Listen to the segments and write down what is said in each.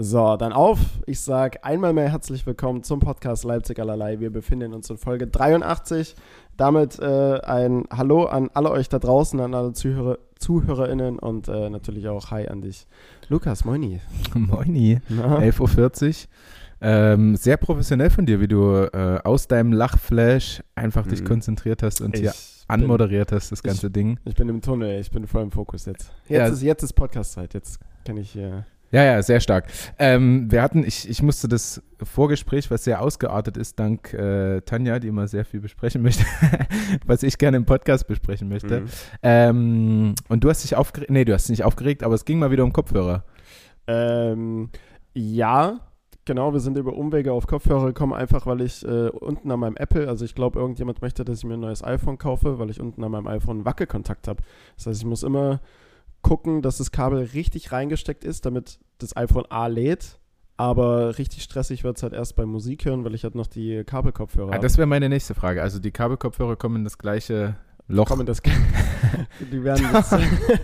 So, dann auf. Ich sage einmal mehr herzlich willkommen zum Podcast Leipzig allerlei. Wir befinden uns in Folge 83. Damit äh, ein Hallo an alle euch da draußen, an alle Zuhörer, ZuhörerInnen und äh, natürlich auch Hi an dich. Lukas, moini. Moini, 11.40 Uhr. Ähm, sehr professionell von dir, wie du äh, aus deinem Lachflash einfach mhm. dich konzentriert hast und ich hier anmoderiert hast, das ganze ich, Ding. Ich bin im Tunnel, ich bin voll im Fokus jetzt. Jetzt, ja. ist, jetzt ist Podcast-Zeit, jetzt kann ich hier. Ja, ja, sehr stark. Ähm, wir hatten, ich, ich musste das Vorgespräch, was sehr ausgeartet ist, dank äh, Tanja, die immer sehr viel besprechen möchte, was ich gerne im Podcast besprechen möchte. Mhm. Ähm, und du hast dich aufgeregt, nee, du hast dich nicht aufgeregt, aber es ging mal wieder um Kopfhörer. Ähm, ja, genau, wir sind über Umwege auf Kopfhörer gekommen, einfach weil ich äh, unten an meinem Apple, also ich glaube, irgendjemand möchte, dass ich mir ein neues iPhone kaufe, weil ich unten an meinem iPhone einen Wackelkontakt habe. Das heißt, ich muss immer gucken, dass das Kabel richtig reingesteckt ist, damit das iPhone A lädt. Aber richtig stressig wird es halt erst beim Musik hören, weil ich halt noch die Kabelkopfhörer ah, habe. Das wäre meine nächste Frage. Also die Kabelkopfhörer kommen in das gleiche Loch. Kommen das, die, werden das,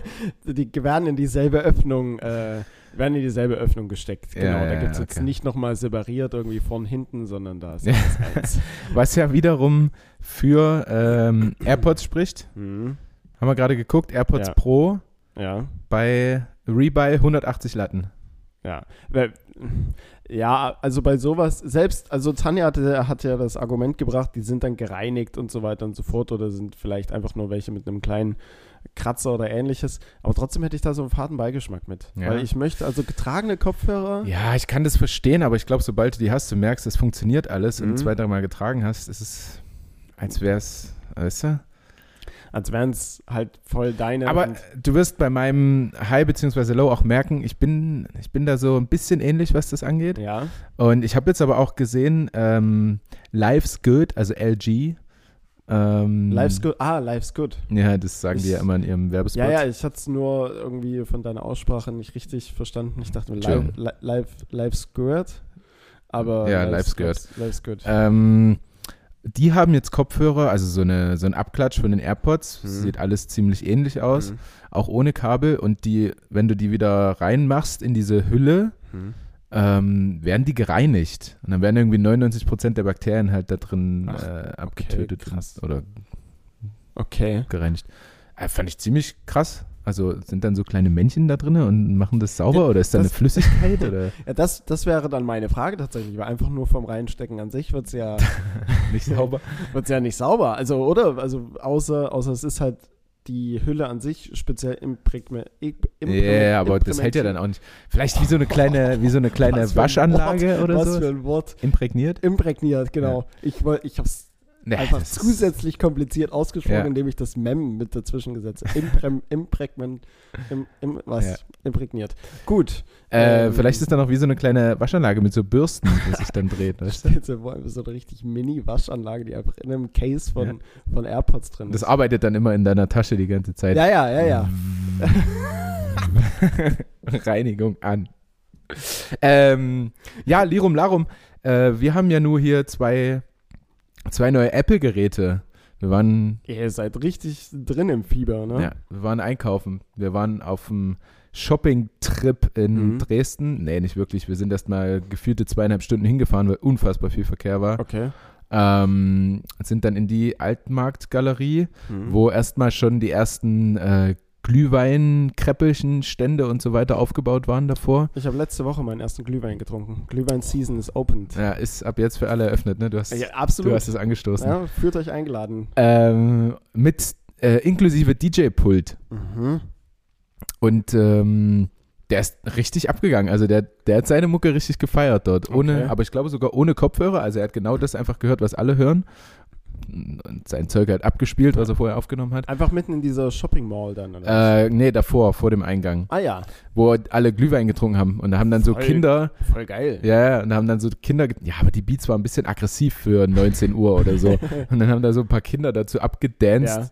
die werden in dieselbe Öffnung, äh, werden in dieselbe Öffnung gesteckt. Genau. Ja, da gibt es okay. jetzt nicht nochmal separiert irgendwie von hinten, sondern da ist alles eins. Was ja wiederum für ähm, AirPods spricht. Mhm. Haben wir gerade geguckt, AirPods ja. Pro ja. Bei Rebuy 180 Latten. Ja. Ja, also bei sowas, selbst, also Tanja hatte, hat ja das Argument gebracht, die sind dann gereinigt und so weiter und so fort oder sind vielleicht einfach nur welche mit einem kleinen Kratzer oder ähnliches. Aber trotzdem hätte ich da so einen faden Beigeschmack mit. Ja. Weil ich möchte, also getragene Kopfhörer. Ja, ich kann das verstehen, aber ich glaube, sobald du die hast, du merkst, es funktioniert alles mhm. und zwei, dreimal getragen hast, ist es, als wäre es, weißt du? Als wären es halt voll deine. Aber du wirst bei meinem High bzw. Low auch merken, ich bin, ich bin da so ein bisschen ähnlich, was das angeht. Ja. Und ich habe jetzt aber auch gesehen, ähm, Life's Good, also LG. Ähm, Life's Good, ah, Life's Good. Ja, das sagen ich, die ja immer in ihrem Werbespot. Ja, ja, ich hatte es nur irgendwie von deiner Aussprache nicht richtig verstanden. Ich dachte, life, life, Life's Good. Aber ja, Life's, Life's Good. Life's Good. Ähm, die haben jetzt Kopfhörer, also so, eine, so ein Abklatsch von den AirPods. Mhm. Sieht alles ziemlich ähnlich aus, mhm. auch ohne Kabel. Und die, wenn du die wieder reinmachst in diese Hülle, mhm. ähm, werden die gereinigt. Und dann werden irgendwie 99 Prozent der Bakterien halt da drin Ach, äh, abgetötet okay, oder okay. gereinigt. Äh, fand ich ziemlich krass. Also sind dann so kleine Männchen da drin und machen das sauber ja, oder ist da eine Flüssigkeit? Oder? ja, das, das wäre dann meine Frage tatsächlich, weil einfach nur vom Reinstecken an sich wird es ja nicht sauber. Wird ja nicht sauber. Also, oder? Also außer, außer es ist halt die Hülle an sich speziell imprägniert. Ja, yeah, aber das hält ja dann auch nicht. Vielleicht wie so eine kleine, wie so eine kleine Waschanlage oder was so. Was für ein Wort. Imprägniert? Imprägniert, genau. Ja. Ich, ich habe es Nee, einfach zusätzlich kompliziert ausgesprochen, ja. indem ich das Mem mit dazwischen gesetze. Imprem, Imprägment, im, im, was? Ja. Imprägniert. Gut. Äh, ähm, vielleicht ist da noch wie so eine kleine Waschanlage mit so Bürsten, die sich dann dreht. Weißt du? so eine richtig Mini-Waschanlage, die einfach in einem Case von, ja. von AirPods drin ist. Das arbeitet dann immer in deiner Tasche die ganze Zeit. Ja, ja, ja, ja. Reinigung an. Ähm, ja, Lirum Larum. Äh, wir haben ja nur hier zwei zwei neue Apple-Geräte. Wir waren. Ihr seid richtig drin im Fieber, ne? Ja, wir waren einkaufen. Wir waren auf einem Shopping-Trip in mhm. Dresden. Nee, nicht wirklich. Wir sind erst mal gefühlte zweieinhalb Stunden hingefahren, weil unfassbar viel Verkehr war. Okay. Ähm, sind dann in die Altmarktgalerie, mhm. wo erstmal schon die ersten äh, Glühwein, Kräppelchen, Stände und so weiter aufgebaut waren davor. Ich habe letzte Woche meinen ersten Glühwein getrunken. Glühwein-Season ist opened. Ja, ist ab jetzt für alle eröffnet, ne? Du hast, ja, absolut. Du hast es angestoßen. Ja, fühlt euch eingeladen. Ähm, mit äh, inklusive DJ-Pult. Mhm. Und ähm, der ist richtig abgegangen. Also der, der hat seine Mucke richtig gefeiert dort. Ohne, okay. aber ich glaube sogar ohne Kopfhörer. Also er hat genau das einfach gehört, was alle hören sein Zeug halt abgespielt, was er vorher aufgenommen hat. Einfach mitten in dieser Shopping Mall dann, oder? Äh, nee, davor, vor dem Eingang. Ah ja. Wo alle Glühwein getrunken haben. Und da haben dann voll, so Kinder. Voll geil. Ja, und da haben dann so Kinder. Ja, aber die Beats waren ein bisschen aggressiv für 19 Uhr oder so. und dann haben da so ein paar Kinder dazu abgedanced.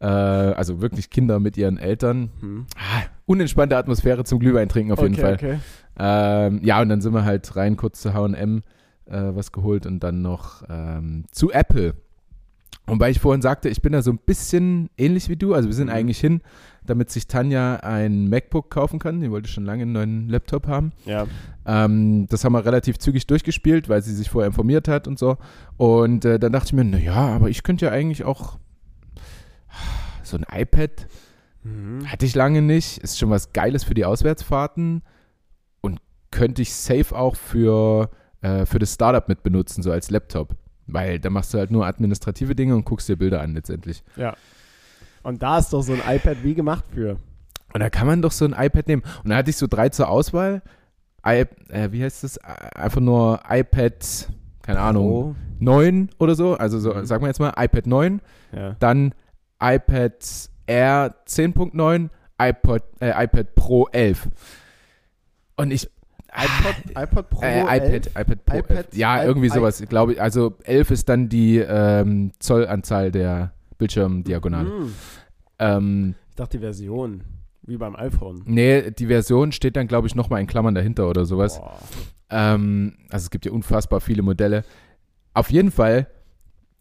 Ja. Äh, also wirklich Kinder mit ihren Eltern. Hm. Ah, unentspannte Atmosphäre zum Glühwein trinken auf jeden okay, Fall. Okay. Ähm, ja, und dann sind wir halt rein kurz zu HM. Äh, was geholt und dann noch ähm, zu Apple. Und weil ich vorhin sagte, ich bin da so ein bisschen ähnlich wie du, also wir sind Mhm. eigentlich hin, damit sich Tanja ein MacBook kaufen kann. Die wollte schon lange einen neuen Laptop haben. Ja. Ähm, das haben wir relativ zügig durchgespielt, weil sie sich vorher informiert hat und so. Und äh, dann dachte ich mir, naja, aber ich könnte ja eigentlich auch so ein iPad Mhm. hatte ich lange nicht. Ist schon was Geiles für die Auswärtsfahrten und könnte ich safe auch für, äh, für das Startup mit benutzen, so als Laptop. Weil da machst du halt nur administrative Dinge und guckst dir Bilder an letztendlich. Ja. Und da ist doch so ein iPad wie gemacht für. Und da kann man doch so ein iPad nehmen. Und da hatte ich so drei zur Auswahl. I, äh, wie heißt das? Einfach nur iPad, keine Ahnung, 9 oder so. Also so, Mhm. sagen wir jetzt mal iPad 9. Ja. Dann iPad Air 10.9, iPod, äh, iPad Pro 11. Und ich. iPod, iPod Pro. äh, 11? iPad, iPad Pro iPad 11. Ja, I- irgendwie sowas. Ich glaube, also 11 ist dann die ähm, Zollanzahl der Bildschirmdiagonale. Mhm. Ähm, Ich dachte die Version. Wie beim iPhone. nee, die Version steht dann, glaube ich, nochmal in Klammern dahinter oder sowas. Ähm, also es gibt ja unfassbar viele Modelle. Auf jeden Fall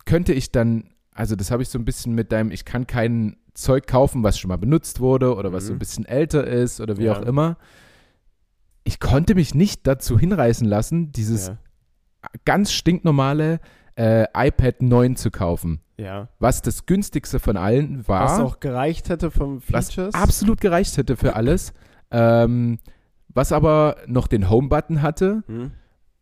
könnte ich dann, also das habe ich so ein bisschen mit deinem, ich kann kein Zeug kaufen, was schon mal benutzt wurde oder was Mhm. so ein bisschen älter ist oder wie Ja. auch immer. Ich konnte mich nicht dazu hinreißen lassen, dieses Ja. ganz stinknormale äh, iPad 9 zu kaufen. ja. Was das günstigste von allen war Was auch gereicht hätte vom was Features. absolut gereicht hätte für alles, ähm, was aber noch den Home-Button hatte Hm.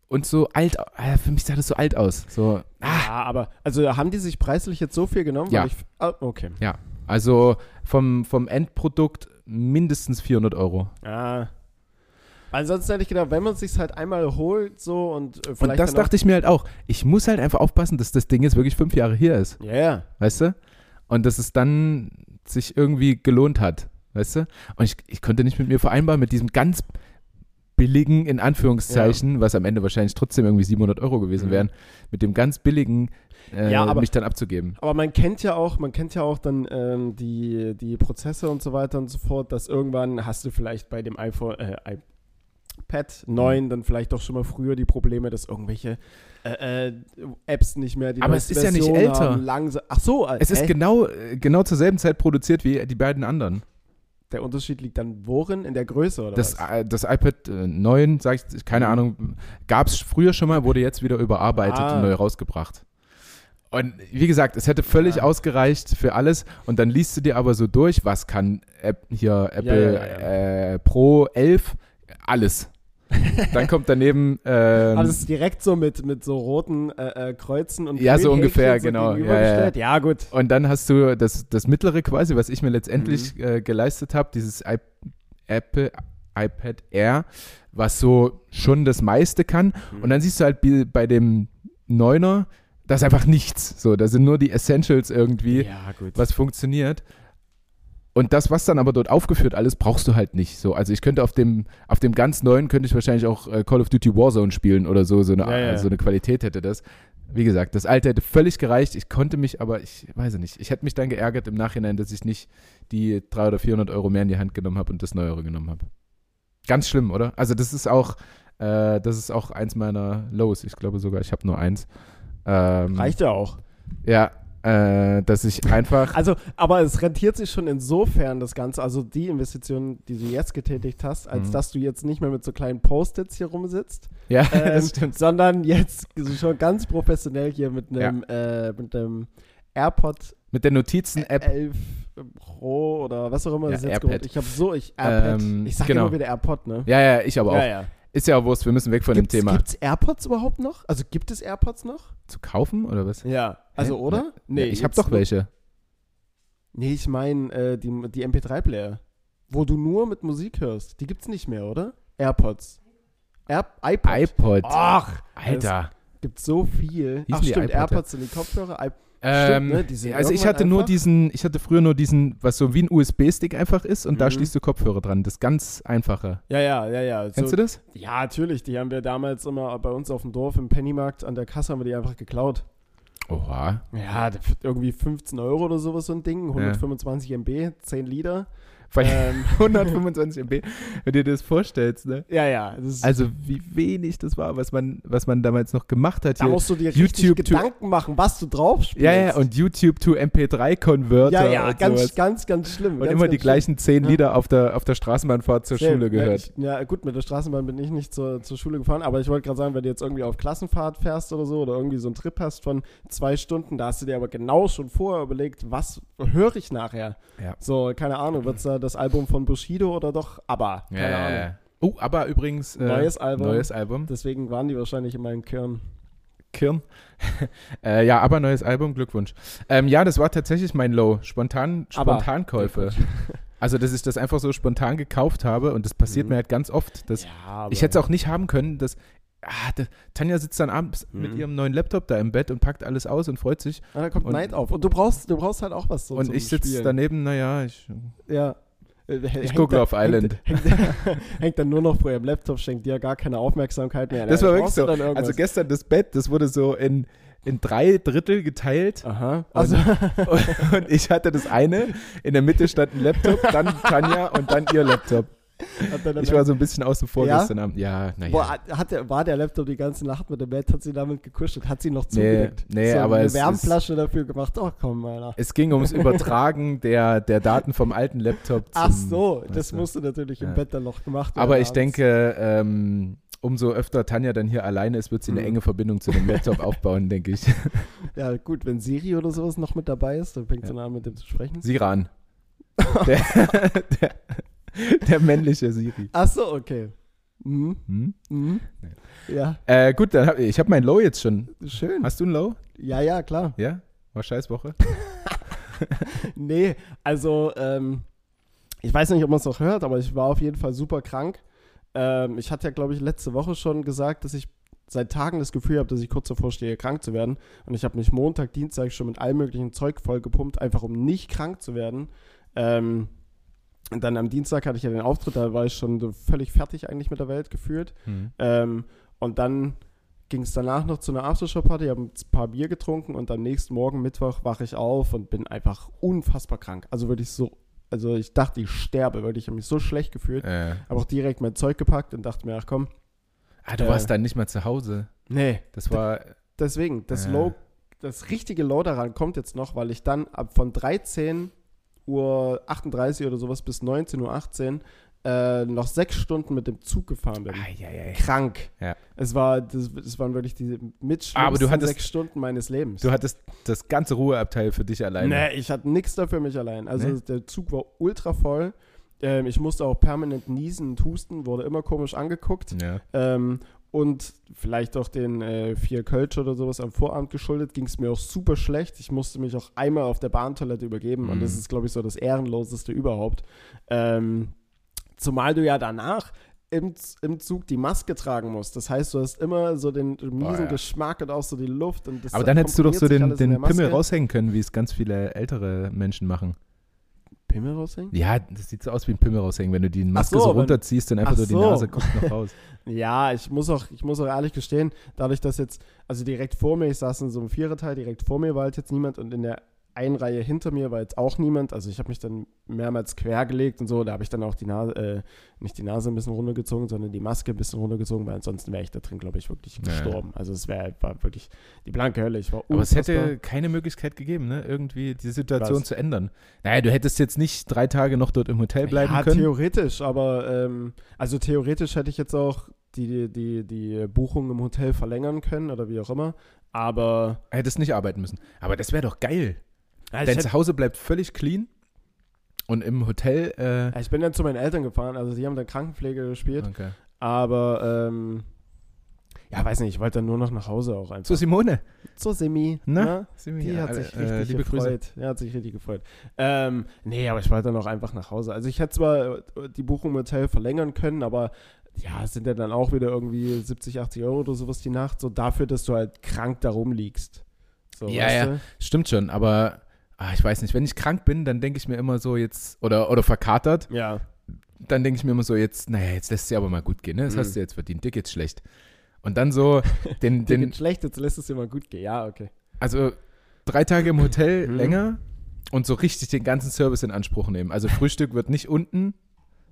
und so alt, äh, für mich sah das so alt aus. So, ah, Ja, aber also haben die sich preislich jetzt so viel genommen? Ja. Weil ich, ah, okay. also vom, vom Endprodukt mindestens 400 Euro. Ja. Sonst hätte ich gedacht, wenn man es sich halt einmal holt so und äh, vielleicht Und das dachte ich mir halt auch. Ich muss halt einfach aufpassen, dass das Ding jetzt wirklich fünf Jahre hier ist, Ja, ja. weißt du? Und dass es dann sich irgendwie gelohnt hat, weißt du? Und ich, ich konnte nicht mit mir vereinbaren, mit diesem ganz billigen, in Anführungszeichen, was am Ende wahrscheinlich trotzdem irgendwie 700 Euro gewesen Mhm. wären, mit dem ganz billigen äh, Ja, aber- mich dann abzugeben. Aber man kennt ja auch, man kennt ja auch dann ähm, die, die Prozesse und so weiter und so fort, dass irgendwann hast du vielleicht bei dem iPhone, äh, iPad 9 dann vielleicht doch schon mal früher die Probleme, dass irgendwelche äh, äh, Apps nicht mehr die Aber es ist ja nicht Version älter. Haben, langsam, ach so, äh, Es ist genau, äh, genau zur selben Zeit produziert wie die beiden anderen. der Unterschied liegt dann worin? In der Größe oder Das, was? äh, das iPad äh, 9, sag ich, keine Mhm. Ahnung, gab es früher schon mal, wurde jetzt wieder überarbeitet Ah. und neu rausgebracht. Und wie gesagt, es hätte völlig Ja. ausgereicht für alles. Und dann liest du dir aber so durch, was kann App, hier Apple ja, Äh, Pro 11, alles. dann kommt daneben, ähm, Aber das ist direkt so mit, mit so roten äh, äh, Kreuzen und Ja, so ungefähr, so genau. gegenübergestellt. Ja, gut. und dann hast du das, das mittlere quasi, was ich mir letztendlich Mhm. äh, geleistet habe, dieses I Apple iPad Air, was so schon das meiste kann. Mhm. Und dann siehst du halt bei dem Neuner, da ist einfach nichts. So, da sind nur die Essentials irgendwie, Ja, was funktioniert. Und das, was dann aber dort aufgeführt alles, brauchst du halt nicht. So, also ich könnte auf dem, auf dem ganz neuen könnte ich wahrscheinlich auch äh, Call of Duty Warzone spielen oder so. So eine, Ja, ja. so eine Qualität hätte das. Wie gesagt, das alte hätte völlig gereicht. Ich konnte mich, aber ich weiß nicht. Ich hätte mich dann geärgert im Nachhinein, dass ich nicht die 300 oder 400 Euro mehr in die Hand genommen habe und das Neuere genommen habe. Ganz schlimm, oder? Also das ist auch, äh, das ist auch eins meiner Lows. Ich glaube sogar, ich habe nur eins. Ähm, Reicht ja auch. Ja, äh, dass ich einfach. Also, aber es rentiert sich schon insofern das Ganze, also die Investition, die du jetzt getätigt hast, als Mhm. dass du jetzt nicht mehr mit so kleinen Post-its hier rumsitzt, ja, ähm, das stimmt. sondern jetzt schon ganz professionell hier mit einem, äh, mit einem AirPod Mit der Notizen-App. 11 Pro oder was auch immer Ja, das jetzt. Ich habe so, ich AirPad, Ähm, ich sag genau. immer wieder AirPod, ne? Ja, ja, ich aber auch. ja. ja. Ist ja auch Wurst, wir müssen weg von Gibt's, dem Thema. Gibt's AirPods überhaupt noch? Also gibt es AirPods noch? Zu kaufen oder was? Ja. Also, Hä? oder? Nee, ich habe doch welche. Nee, ich meine äh, die, die MP3-Player, wo du nur mit Musik hörst. Die gibt's nicht mehr, oder? AirPods. Air iPod. iPod. Ach, Alter. es gibt so viel. Hießen Ach stimmt, iPod, ja? AirPods sind die Kopfhörer. I Ähm, ne, die sind also ich hatte nur diesen, ich hatte früher nur diesen, was so wie ein USB-Stick einfach ist und da Mhm. schließt du Kopfhörer dran. Das ganz einfache. ja, ja, ja, ja. Kennst so, du das? Ja, natürlich. Die haben wir damals immer bei uns auf dem Dorf im Pennymarkt an der Kasse haben wir die einfach geklaut. Oha. Ja, irgendwie 15 Euro oder sowas so ein Ding. 125 MB, 10 Liter. Ähm, 125 MB, wenn du dir das vorstellst, ne? ja, ja. Also wie wenig das war, was man, was man damals noch gemacht hat. da musst du dir YouTube richtig Gedanken machen, was du drauf spielst. Ja, ja, und YouTube to MP3-Converter ja, ja, ganz, sowas. ganz, ganz schlimm. Und ganz, immer ganz die gleichen zehn Ja. Lieder auf der, auf der Straßenbahnfahrt zur schlimm. Schule Ja, gehört. ich, ja, gut, mit der Straßenbahn bin ich nicht zur, zur Schule gefahren, aber ich wollte gerade sagen, wenn du jetzt irgendwie auf Klassenfahrt fährst oder so oder irgendwie so einen Trip hast von zwei Stunden, da hast du dir aber genau schon vorher überlegt, was höre ich nachher? Ja. So, keine Ahnung, wird es da das Album von Bushido oder doch ABBA? Keine Ja, Ahnung. ja, ja. Oh, aber übrigens. Äh, Neues Album. Neues Album. Deswegen waren die wahrscheinlich in meinen Kirn. Kirn. äh, ja, aber neues Album, Glückwunsch. Ähm, ja, das war tatsächlich mein Low. Spontan, Spontankäufe. Also, dass ich das einfach so spontan gekauft habe und das passiert Mhm. mir halt ganz oft. Dass Ja, ich hätte es auch nicht haben können, dass. Ah, da, Tanja sitzt dann abends mit Mhm. ihrem neuen Laptop da im Bett und packt alles aus und freut sich. Ah, da kommt und- Neid auf. Und du brauchst, du brauchst halt auch was so und ich sitze daneben, naja, ich. Ja. Äh, hängt gucke da- Love Island. Hängt, hängt, hängt dann nur noch vor ihrem Laptop, schenkt dir gar keine Aufmerksamkeit mehr. Das war wirklich so. Also gestern das Bett, das wurde so in, in drei Drittel geteilt. Aha. Also, Und ich hatte das eine, in der Mitte stand ein Laptop, dann Tanja und dann ihr Laptop. Ich war so ein bisschen außen vor Ja? gestern Abend. Ja, naja. Boah, hat der, war der Laptop die ganze Nacht mit dem Bett? Hat sie damit gekuschelt? Hat sie noch Nee, zugedeckt? nee, so aber eine es ist- Wärmflasche dafür gemacht. Oh, komm, Alter. Es ging ums Übertragen der, der Daten vom alten Laptop zum, Ach so, das du. musste natürlich im Ja. Bett dann noch gemacht werden. Aber ich abends. denke, ähm, umso öfter Tanja dann hier alleine ist, wird sie eine Mhm. enge Verbindung zu dem Laptop aufbauen, denke ich. Ja, gut, wenn Siri oder sowas noch mit dabei ist, dann fängt Ja. sie an, mit dem zu sprechen. Siran. Der, der, der männliche Siri. Ach so, okay. Mhm. Hm? Mhm. Ja, Äh, gut, dann hab, ich habe mein Low jetzt schon. schön. Hast du ein Low? Ja, ja, klar. Ja? War Scheißwoche? Nee, also, ähm, ich weiß nicht, ob man es noch hört, aber ich war auf jeden Fall super krank. Ähm, ich hatte ja, glaube ich, letzte Woche schon gesagt, dass ich seit Tagen das Gefühl habe, dass ich kurz davor stehe, krank zu werden. Und ich habe mich Montag, Dienstag schon mit allem möglichen Zeug vollgepumpt, einfach um nicht krank zu werden. Ähm, und dann am Dienstag hatte ich ja den Auftritt, da war ich schon völlig fertig eigentlich mit der Welt gefühlt. Hm. Ähm, und dann ging es danach noch zu einer Aftershow-Party, habe ein paar Bier getrunken und am nächsten Morgen, Mittwoch, wache ich auf und bin einfach unfassbar krank. Also wirklich so, also ich dachte, ich sterbe, wirklich, ich habe mich so schlecht gefühlt. Äh, Habe auch direkt mein Zeug gepackt und dachte mir, ach komm, ah, du Äh. warst dann nicht mal zu Hause. nee, Das war. deswegen, das Äh. Low, das richtige Low daran kommt jetzt noch, weil ich dann ab von 13 Uhr 38 oder sowas bis 19.18 Uhr äh, noch sechs Stunden mit dem Zug gefahren bin. Eieiei. Krank. Ja. Es war, das, das waren wirklich die mit Aber du hattest- sechs Stunden meines Lebens. Du hattest das ganze Ruheabteil für dich alleine. Nee, ich hatte nichts dafür mich allein. Also Nee? der Zug war ultra voll. Ähm, ich musste auch permanent niesen und husten, wurde immer komisch angeguckt. Ja. Ähm, und vielleicht auch den äh, vier Kölsch oder sowas am Vorabend geschuldet, ging es mir auch super schlecht. Ich musste mich auch einmal auf der Bahntoilette übergeben und Mhm. das ist, glaube ich, so das Ehrenloseste überhaupt. Ähm, zumal du ja danach im, im Zug die Maske tragen musst. Das heißt, du hast immer so den miesen Boah, ja. Geschmack und auch so die Luft. Und das Aber dann hättest du doch so den, den Pimmel raushängen können, wie es ganz viele ältere Menschen machen. Pimmel raushängen? Ja, das sieht so aus wie ein Pimmel raushängen, wenn du die Maske so, so, runterziehst und einfach Ach so die. Nase guckt noch raus. Ja, ich muss auch, ich muss auch ehrlich gestehen, dadurch, dass jetzt, also direkt vor mir, ich saß in so einem Viererteil, direkt vor mir war halt jetzt niemand und in der einen Reihe hinter mir war jetzt auch niemand. Also ich habe mich dann mehrmals quergelegt und so. Da habe ich dann auch die Nase, äh, nicht die Nase ein bisschen runtergezogen, sondern die Maske ein bisschen runtergezogen, weil ansonsten wäre ich da drin, glaube ich, wirklich Ja, ja. gestorben. Also es wäre war wirklich die blanke Hölle. Ich war Aber es hätte keine Möglichkeit gegeben, ne? irgendwie die Situation Was? zu ändern. Naja, du hättest jetzt nicht drei Tage noch dort im Hotel bleiben ja, können. theoretisch, aber ähm, also theoretisch hätte ich jetzt auch die, die, die Buchung im Hotel verlängern können oder wie auch immer. Aber Hättest nicht arbeiten müssen. Aber das wäre doch geil. Ja, Dein Zuhause bleibt völlig clean und im Hotel. Äh, Ja, Ich bin dann zu meinen Eltern gefahren, also die haben dann Krankenpflege gespielt, okay. aber ähm, ja, weiß nicht, ich wollte dann nur noch nach Hause auch einfach. So, Simone. So Semi, Na? ne? Simi, Die ja, hat sich richtig äh, Grüße. gefreut. Die hat sich richtig gefreut. Ähm, nee, aber ich wollte dann auch einfach nach Hause. Also ich hätte zwar äh, die Buchung im Hotel verlängern können, aber ja, es sind ja dann auch wieder irgendwie 70, 80 Euro oder sowas die Nacht, so dafür, dass du halt krank da rumliegst. So, Ja, weißt ja. du? Stimmt schon, aber ich weiß nicht, wenn ich krank bin, dann denke ich mir immer so jetzt, oder, oder verkatert, Ja, dann denke ich mir immer so jetzt, naja, jetzt lässt es dir aber mal gut gehen, ne? Das Mhm. hast du jetzt verdient, dir geht's schlecht. Und dann so den, den schlecht, jetzt lässt es dir mal gut gehen. Ja, okay. also drei Tage im Hotel Mhm. länger, Und so richtig den ganzen Service in Anspruch nehmen. Also Frühstück wird nicht unten,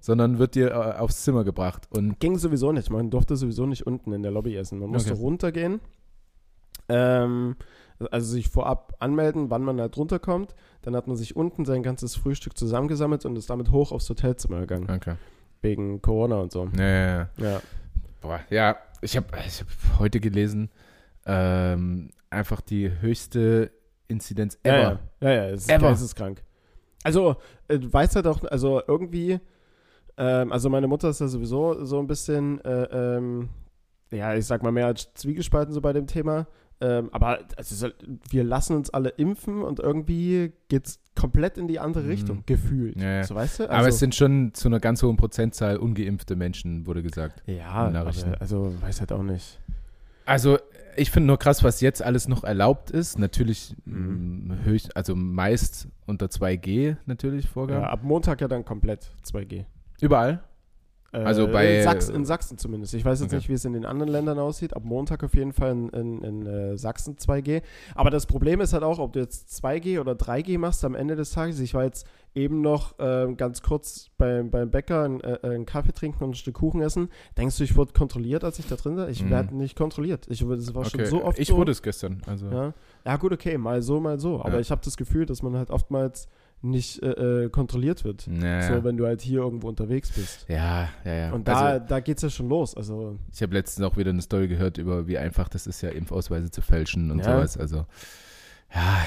sondern wird dir äh, aufs Zimmer gebracht. Und Ging sowieso nicht. Man durfte sowieso nicht unten in der Lobby essen. Man musste Okay. runtergehen. Ähm, also sich vorab anmelden, wann man halt runterkommt. Dann hat man sich unten sein ganzes Frühstück zusammengesammelt und ist damit hoch aufs Hotelzimmer gegangen. okay. Wegen Corona und so. Ja, ja, ja. Ja. Boah, ja, ich habe ich hab heute gelesen, ähm, einfach die höchste Inzidenz Ja, ever. ja, ja, ja, es ist Ever. geisteskrank. Also, äh, du weißt halt auch, also irgendwie, ähm, also meine Mutter ist ja sowieso so ein bisschen, äh, ähm, ja, ich sag mal mehr als zwiegespalten so bei dem Thema. Ähm, aber es halt, wir lassen uns alle impfen und irgendwie geht's komplett in die andere Mhm. Richtung, gefühlt. Ja, ja. So weißt du? Also, Aber es sind schon zu einer ganz hohen Prozentzahl ungeimpfte Menschen, wurde gesagt. ja, aber, also weiß halt auch nicht. Also ich finde nur krass, was jetzt alles noch erlaubt ist. Natürlich Mhm. mh, höchst, also meist unter 2G natürlich Ja, Vorgaben. ab Montag ja dann komplett 2G. Überall. Äh, Also bei- in Sachsen, in Sachsen zumindest. Ich weiß jetzt Okay. nicht, wie es in den anderen Ländern aussieht. Ab Montag auf jeden Fall in, in, in äh, Sachsen 2G. Aber das Problem ist halt auch, ob du jetzt 2G oder 3G machst am Ende des Tages. Ich war jetzt eben noch äh, ganz kurz beim, beim Bäcker ein, äh, einen Kaffee trinken und ein Stück Kuchen essen. Denkst du, ich wurde kontrolliert, als ich da drin war? Ich Mhm. werde nicht kontrolliert. Ich, wurde- das war schon Okay. so oft ich so. wurde es gestern. Also Ja. ja, gut, okay, mal so, mal so. Aber Ja. ich habe das Gefühl, dass man halt oftmals nicht äh, äh, kontrolliert wird. naja. So, wenn du halt hier irgendwo unterwegs bist. ja, ja, ja. Und da, also, da geht es ja schon los. Also, ich habe letztens auch wieder eine Story gehört über, wie einfach das ist, ja Impfausweise zu fälschen und Ja. sowas. Also ja,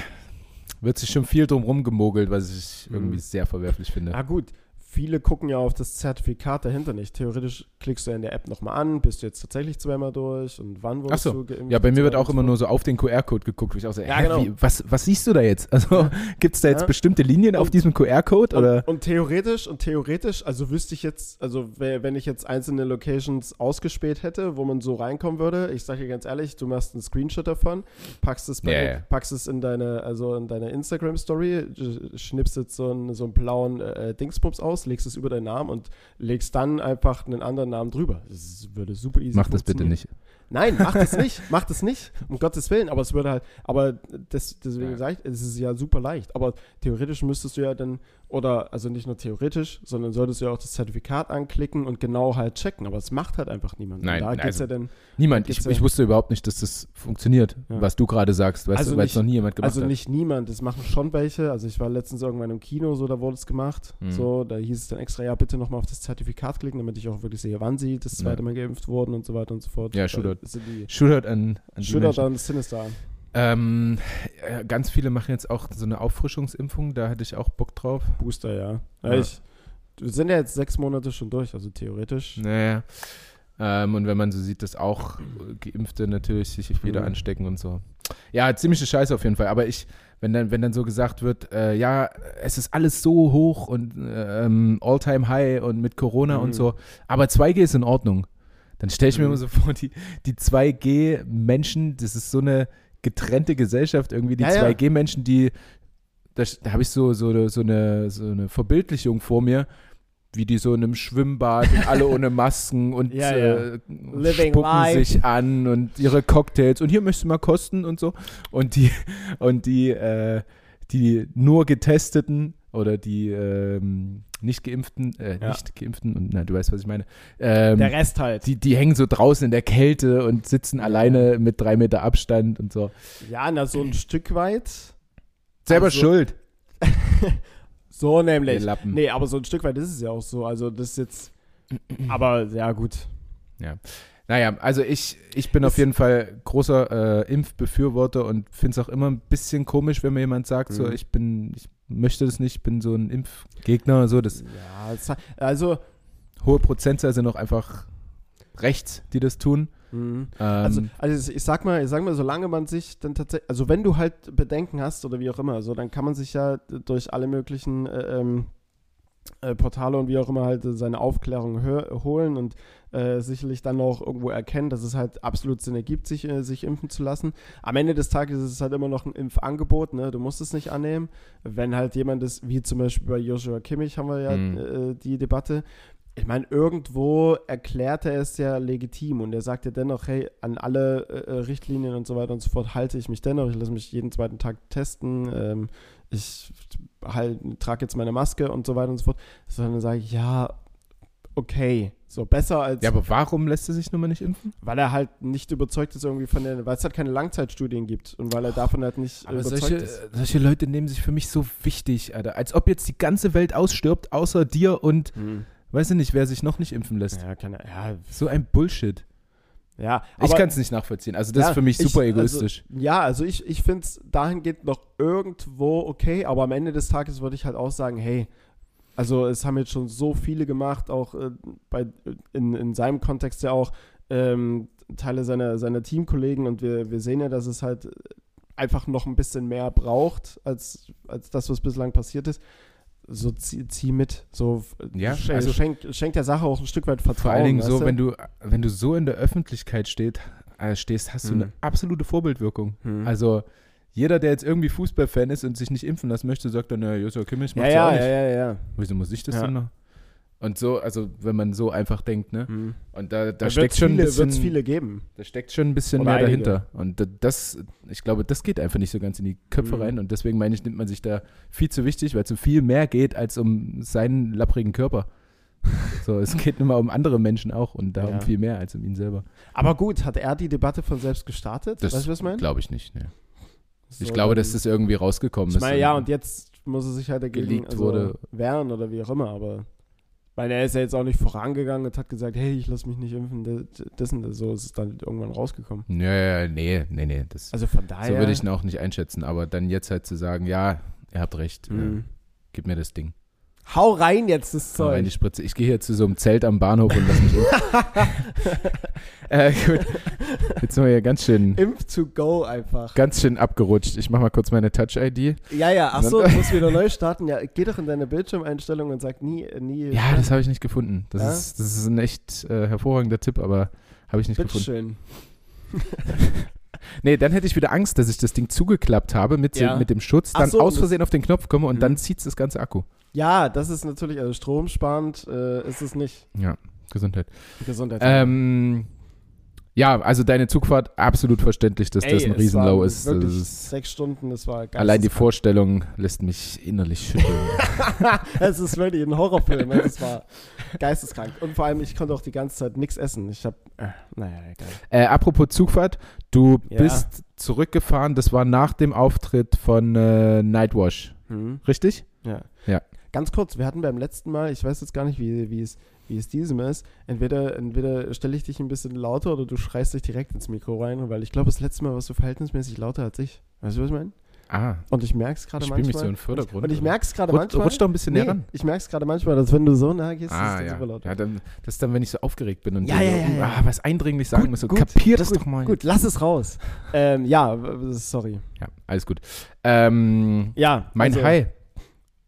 wird sich schon viel drum rumgemogelt, was ich Mhm. irgendwie sehr verwerflich finde. na gut, viele gucken ja auf das Zertifikat dahinter nicht. Theoretisch klickst du in der App nochmal an, bist du jetzt tatsächlich zweimal durch und wann wurdest so. du geimpft? Ja, bei mir wird auch immer nur so auf den QR-Code geguckt, ich auch so, Ja, genau. wie, was, was siehst du da jetzt? Also gibt es da jetzt Ja. bestimmte Linien auf Und- diesem QR-Code? Oder? Und, und theoretisch, und theoretisch, also wüsste ich jetzt, also wenn ich jetzt einzelne Locations ausgespäht hätte, wo man so reinkommen würde, ich sage dir ganz ehrlich, du machst einen Screenshot davon, packst es, Ja, ja. packst es in deine, also in deine Instagram-Story, sch- schnippst jetzt so einen, so einen blauen äh, Dingsbums aus, legst es über deinen Namen und legst dann einfach einen anderen Namen drüber. Das würde super easy Mach das bitte nicht. Nein, mach das nicht. Mach das nicht. Um Gottes Willen. Aber es würde halt, aber das, deswegen Ja. sage ich, es ist ja super leicht. Aber theoretisch müsstest du ja dann, oder also nicht nur theoretisch, sondern solltest du ja auch das Zertifikat anklicken und genau halt checken. Aber es macht halt einfach niemand. Nein, da geht's also- ja dann, Niemand. Ich, ja- ich wusste überhaupt nicht, dass das funktioniert, Ja. was du gerade sagst, weißt Also du, weil es noch nie jemand gemacht also hat. nicht niemand, das machen schon welche. Also ich war letztens irgendwann im Kino, so da wurde es gemacht. Mhm. So, da hieß es dann extra, ja, bitte nochmal auf das Zertifikat klicken, damit ich auch wirklich sehe, wann sie das zweite Ja. Mal geimpft wurden und so weiter und so fort. Ja, Shootout. Shootout an, an Shootout an Sinister. Ähm, äh, ganz viele machen jetzt auch so eine Auffrischungsimpfung, da hätte ich auch Bock drauf. Booster, ja. ja. Ich, wir sind ja jetzt sechs Monate schon durch, also theoretisch. Naja. Ähm, und wenn man so sieht, dass auch Geimpfte natürlich sich wieder Mhm. anstecken und so. Ja, ziemliche Scheiße auf jeden Fall. Aber ich, wenn dann, wenn dann so gesagt wird, äh, ja, es ist alles so hoch und ähm, All-Time-High und mit Corona Mhm. und so, aber 2G ist in Ordnung. Dann stelle ich mir Mhm. immer so vor, die, die 2G-Menschen, das ist so eine getrennte Gesellschaft, irgendwie die Ja, ja. 2G-Menschen, die, da, da habe ich so, so, so, eine, so eine Verbildlichung vor mir, wie die so in einem Schwimmbad und alle ohne Masken und Ja, äh, Living spucken life. sich an und ihre Cocktails und hier möchtest du mal kosten und so. Und die, und die, äh, die nur Getesteten oder die ähm, nicht geimpften, äh, Ja. nicht geimpften, und na, du weißt, was ich meine, ähm, Der Rest halt. die, die hängen so draußen in der Kälte und sitzen alleine mit drei Meter Abstand und so. ja, na, so ein Stück weit. Selber Also- schuld. So Die nämlich. Lappen. Nee, aber so ein Stück weit ist es ja auch so. Also, das ist jetzt. Aber ja, gut. Naja, also ich, ich bin auf Ist- jeden Fall großer äh, Impfbefürworter und finde es auch immer ein bisschen komisch, wenn mir jemand sagt, so Mhm. ich bin, ich möchte das nicht, ich bin so ein Impfgegner, so das Ja, also. hohe Prozentzahl sind auch einfach rechts, die das tun. mhm. Ähm, Also, also ich sag mal, ich sag mal, solange man sich dann tatsächlich, also wenn du halt Bedenken hast oder wie auch immer, so dann kann man sich ja durch alle möglichen äh, ähm, äh, Portale und wie auch immer halt äh, seine Aufklärung holen und äh, sicherlich dann auch irgendwo erkennen, dass es halt absolut Sinn ergibt, sich, äh, sich impfen zu lassen. Am Ende des Tages ist es halt immer noch ein Impfangebot, ne? Du musst es nicht annehmen. Wenn halt jemand ist, wie zum Beispiel bei Joshua Kimmich haben wir ja Mhm. äh, die Debatte, ich meine, irgendwo erklärt er es ja legitim und er sagt ja dennoch, hey, an alle äh, Richtlinien und so weiter und so fort halte ich mich dennoch. Ich lasse mich jeden zweiten Tag testen. Ähm, ich halt, trage jetzt meine Maske und so weiter und so fort, sondern sage ich, ja, okay, so besser als. Ja, aber warum lässt er sich nun mal nicht impfen? Weil er halt nicht überzeugt ist irgendwie von der, weil es halt keine Langzeitstudien gibt und weil er davon halt nicht aber überzeugt solche, ist. solche Leute nehmen sich für mich so wichtig, Alter. Als ob jetzt die ganze Welt ausstirbt, außer dir und Hm. weiß ich nicht, wer sich noch nicht impfen lässt. Ja, keine, ja, So ein Bullshit. Ja. ich aber- kann es nicht nachvollziehen. Also das Ja, ist für mich ich- super egoistisch. Also, ja, also ich, ich finde es dahingehend noch irgendwo okay, aber am Ende des Tages würde ich halt auch sagen, hey, also es haben jetzt schon so viele gemacht, auch äh, bei, in, in seinem Kontext ja auch ähm, Teile seiner, seiner Teamkollegen und wir, wir sehen ja, dass es halt einfach noch ein bisschen mehr braucht, als, als das, was bislang passiert ist. So zieh, zieh mit, so Ja, sch also- schenk, schenk der Sache auch ein Stück weit Vertrauen. Vor allen Dingen so, du? wenn du, wenn du so in der Öffentlichkeit steht, äh, stehst, hast du Hm. eine absolute Vorbildwirkung. Hm. Also jeder, der jetzt irgendwie Fußballfan ist und sich nicht impfen lassen möchte, sagt dann, ja, Joshua Kimmich macht ja, ja, ja, ja, ja. Wieso muss ich das Ja. denn noch? Und so, also wenn man so einfach denkt, ne? Hm. Und da, da Da steckt schon ein viele, bisschen, wird's viele geben. da steckt schon ein bisschen Oder mehr einige. dahinter. Und da- das, ich glaube, das geht einfach nicht so ganz in die Köpfe Mhm. rein. Und deswegen meine ich, nimmt man sich da viel zu wichtig, weil es um viel mehr geht als um seinen lapprigen Körper. So, es geht nun mal um andere Menschen auch und darum Ja. viel mehr als um ihn selber. Aber gut, hat er die Debatte von selbst gestartet? Das weißt du, was ich meine? glaube ich nicht. Ne. So, ich glaube, dass das irgendwie rausgekommen Ich ist. meine, ja, und jetzt muss er sich halt dagegen also, wehren oder wie auch immer, aber weil er ist ja jetzt auch nicht vorangegangen und hat gesagt, hey, ich lass mich nicht impfen, das, und das. So ist es dann irgendwann rausgekommen. Ja, nee, nee, nee. Das, Also von daher. so würde ich ihn auch nicht einschätzen. Aber dann jetzt halt zu sagen, ja, ihr habt recht, Mhm. äh, gib mir das Ding. Hau rein jetzt das Hau rein die Zeug. Spritze. Ich gehe hier zu so einem Zelt am Bahnhof und lass mich impfen. äh, gut. Jetzt sind wir hier ganz schön, Impf to go einfach. ganz schön abgerutscht. Ich mache mal kurz meine Touch-ID. Ja, ja, achso, du musst wieder neu starten. Ja, geh doch in deine Bildschirmeinstellung und sag nie, nie. Ja, das habe ich nicht gefunden. Das, Ja? ist, das ist ein echt äh, hervorragender Tipp, aber habe ich nicht gefunden. Bitteschön. Nee, dann hätte ich wieder Angst, dass ich das Ding zugeklappt habe mit, Ja. mit dem Schutz, dann so, aus Versehen auf den Knopf komme und Mhm. dann zieht das ganze Akku. Ja, das ist natürlich, also stromsparend äh, ist es nicht. Ja, Gesundheit. Gesundheit. Ähm, ja, also deine Zugfahrt, absolut verständlich, dass das ein es Riesenlow ist. Das Wirklich ist sechs Stunden, das war geil. allein die Vorstellung lässt mich innerlich schütteln. es ist wirklich ein Horrorfilm, ey, das war geisteskrank. Und vor allem, ich konnte auch die ganze Zeit nichts essen. Ich hab, äh, naja, egal. äh, apropos Zugfahrt, du Ja. bist zurückgefahren, das war nach dem Auftritt von äh, Nightwash, Hm. richtig? Ja. Ja. Ganz kurz, wir hatten beim letzten Mal, ich weiß jetzt gar nicht, wie, wie, es, wie es diesem ist, entweder, entweder stelle ich dich ein bisschen lauter oder du schreist dich direkt ins Mikro rein, weil ich glaube, das letzte Mal warst du verhältnismäßig lauter als ich. Weißt du, was ich meine? Ah, Und ich merke es gerade manchmal. mich so in den Vordergrund. und ich merke es gerade manchmal. rutsch doch ein bisschen näher nee, ran. ich merke es gerade manchmal, dass wenn du so nah gehst, Ah, ist es ja. super laut. ja dann, das ist dann, wenn ich so aufgeregt bin und Ja, ja, ja, ja. Ah, was eindringlich sagen Gut, muss. So, gut, kapier das gut, doch mal. Gut, lass es raus. ähm, ja, sorry. Ja, alles gut. Ähm, Ja, mein also, Hi.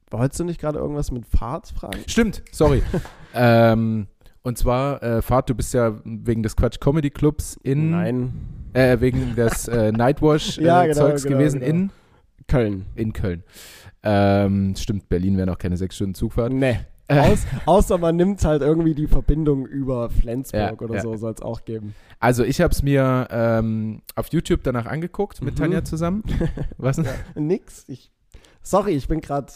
Wolltest du nicht gerade irgendwas mit Fahrt fragen? Stimmt, sorry. ähm, und zwar, äh, Fahrt, du bist ja wegen des Quatsch Comedy Clubs in. Nein. Äh, wegen des äh, Nightwash äh, Ja, genau, Zeugs genau, gewesen genau. in, Köln. in Köln. Ähm, stimmt, Berlin wäre noch keine sechs Stunden Zugfahrt. Nee. Äh, Aus, außer man nimmt halt irgendwie die Verbindung über Flensburg Ja, oder ja. so, soll es auch geben. also ich habe es mir ähm, auf YouTube danach angeguckt mit Mhm. Tanja zusammen. Was? Nix. Ich, sorry, ich bin gerade.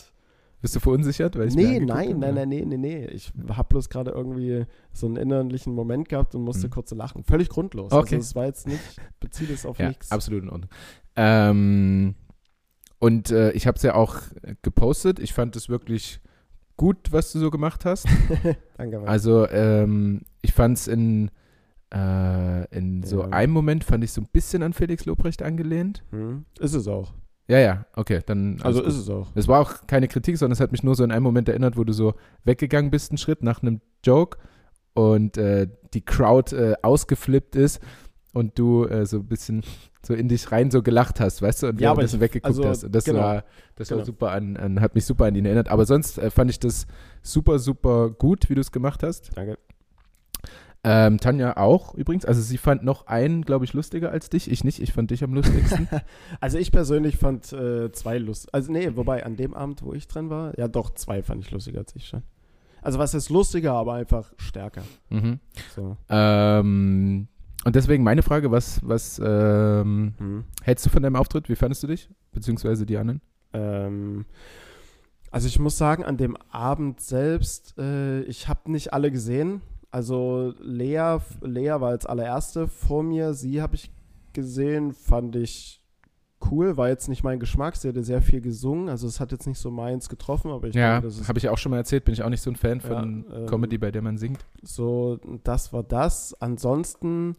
Bist du verunsichert? Weil Nee, nein, nein, nein, nee, nee, nee. Ich habe bloß gerade irgendwie so einen innerlichen Moment gehabt und musste Mhm. kurz lachen. Völlig grundlos. Okay. Also es war jetzt nicht, bezieht es auf Ja, nichts. absolut in Ordnung. Ähm, und äh, ich habe es ja auch gepostet. Ich fand es wirklich gut, was du so gemacht hast. Danke, Mann. Also ähm, ich fand es in, äh, in so Ja. einem Moment, fand ich so ein bisschen an Felix Lobrecht angelehnt. Hm. Ist es auch. Ja, ja, okay, dann. Also gut. ist es auch. Es war auch keine Kritik, sondern es hat mich nur so in einem Moment erinnert, wo du so weggegangen bist, einen Schritt nach einem Joke und äh, die Crowd äh, ausgeflippt ist und du äh, so ein bisschen so in dich rein so gelacht hast, weißt du, und Ja, währenddessen ich- weggeguckt also, hast. Und das genau. war, das war Genau. super an, an, hat mich super an ihn erinnert. Aber sonst äh, fand ich das super, super gut, wie du es gemacht hast. Danke. Ähm, Tanja auch übrigens. Also sie fand noch einen, glaube ich, lustiger als dich. Ich nicht. Ich fand dich am lustigsten. Also ich persönlich fand äh, zwei lustig. Also nee, wobei an dem Abend, wo ich drin war, ja doch, zwei fand ich lustiger als ich schon. Also was ist lustiger, aber einfach stärker. mhm. So. ähm, und deswegen meine Frage, was, was ähm, Hm. hältst du von deinem Auftritt? Wie fandest du dich? Beziehungsweise die anderen? Ähm, also ich muss sagen, an dem Abend selbst, äh, ich habe nicht alle gesehen. Also Lea, Lea war als allererste vor mir. Sie habe ich gesehen, fand ich cool, war jetzt nicht mein Geschmack. Sie hatte sehr viel gesungen, also es hat jetzt nicht so meins getroffen, aber ich ja, denke, das habe ich auch schon mal erzählt, bin ich auch nicht so ein Fan von Ja, ähm, Comedy, bei der man singt. so, das war das. Ansonsten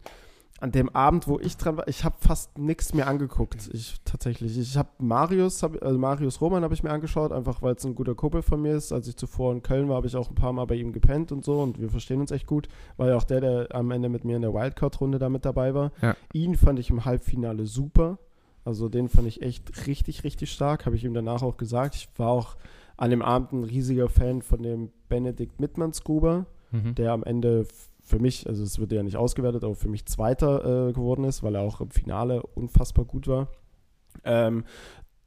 an dem Abend, wo ich dran war, ich habe fast nichts mehr angeguckt. Ich tatsächlich, ich habe Marius, hab, also Marius Roman habe ich mir angeschaut, einfach weil es ein guter Kumpel von mir ist. Als ich zuvor in Köln war, habe ich auch ein paar Mal bei ihm gepennt und so und wir verstehen uns echt gut. War ja auch der, der am Ende mit mir in der Wildcard-Runde da mit dabei war. Ja. Ihn fand ich im Halbfinale super. Also den fand ich echt richtig, richtig stark. Habe ich ihm danach auch gesagt. Ich war auch an dem Abend ein riesiger Fan von dem Benedikt Mittmannsgruber Mhm. der am Ende für mich, also es wird ja nicht ausgewertet, aber für mich Zweiter äh, geworden ist, weil er auch im Finale unfassbar gut war. Ähm,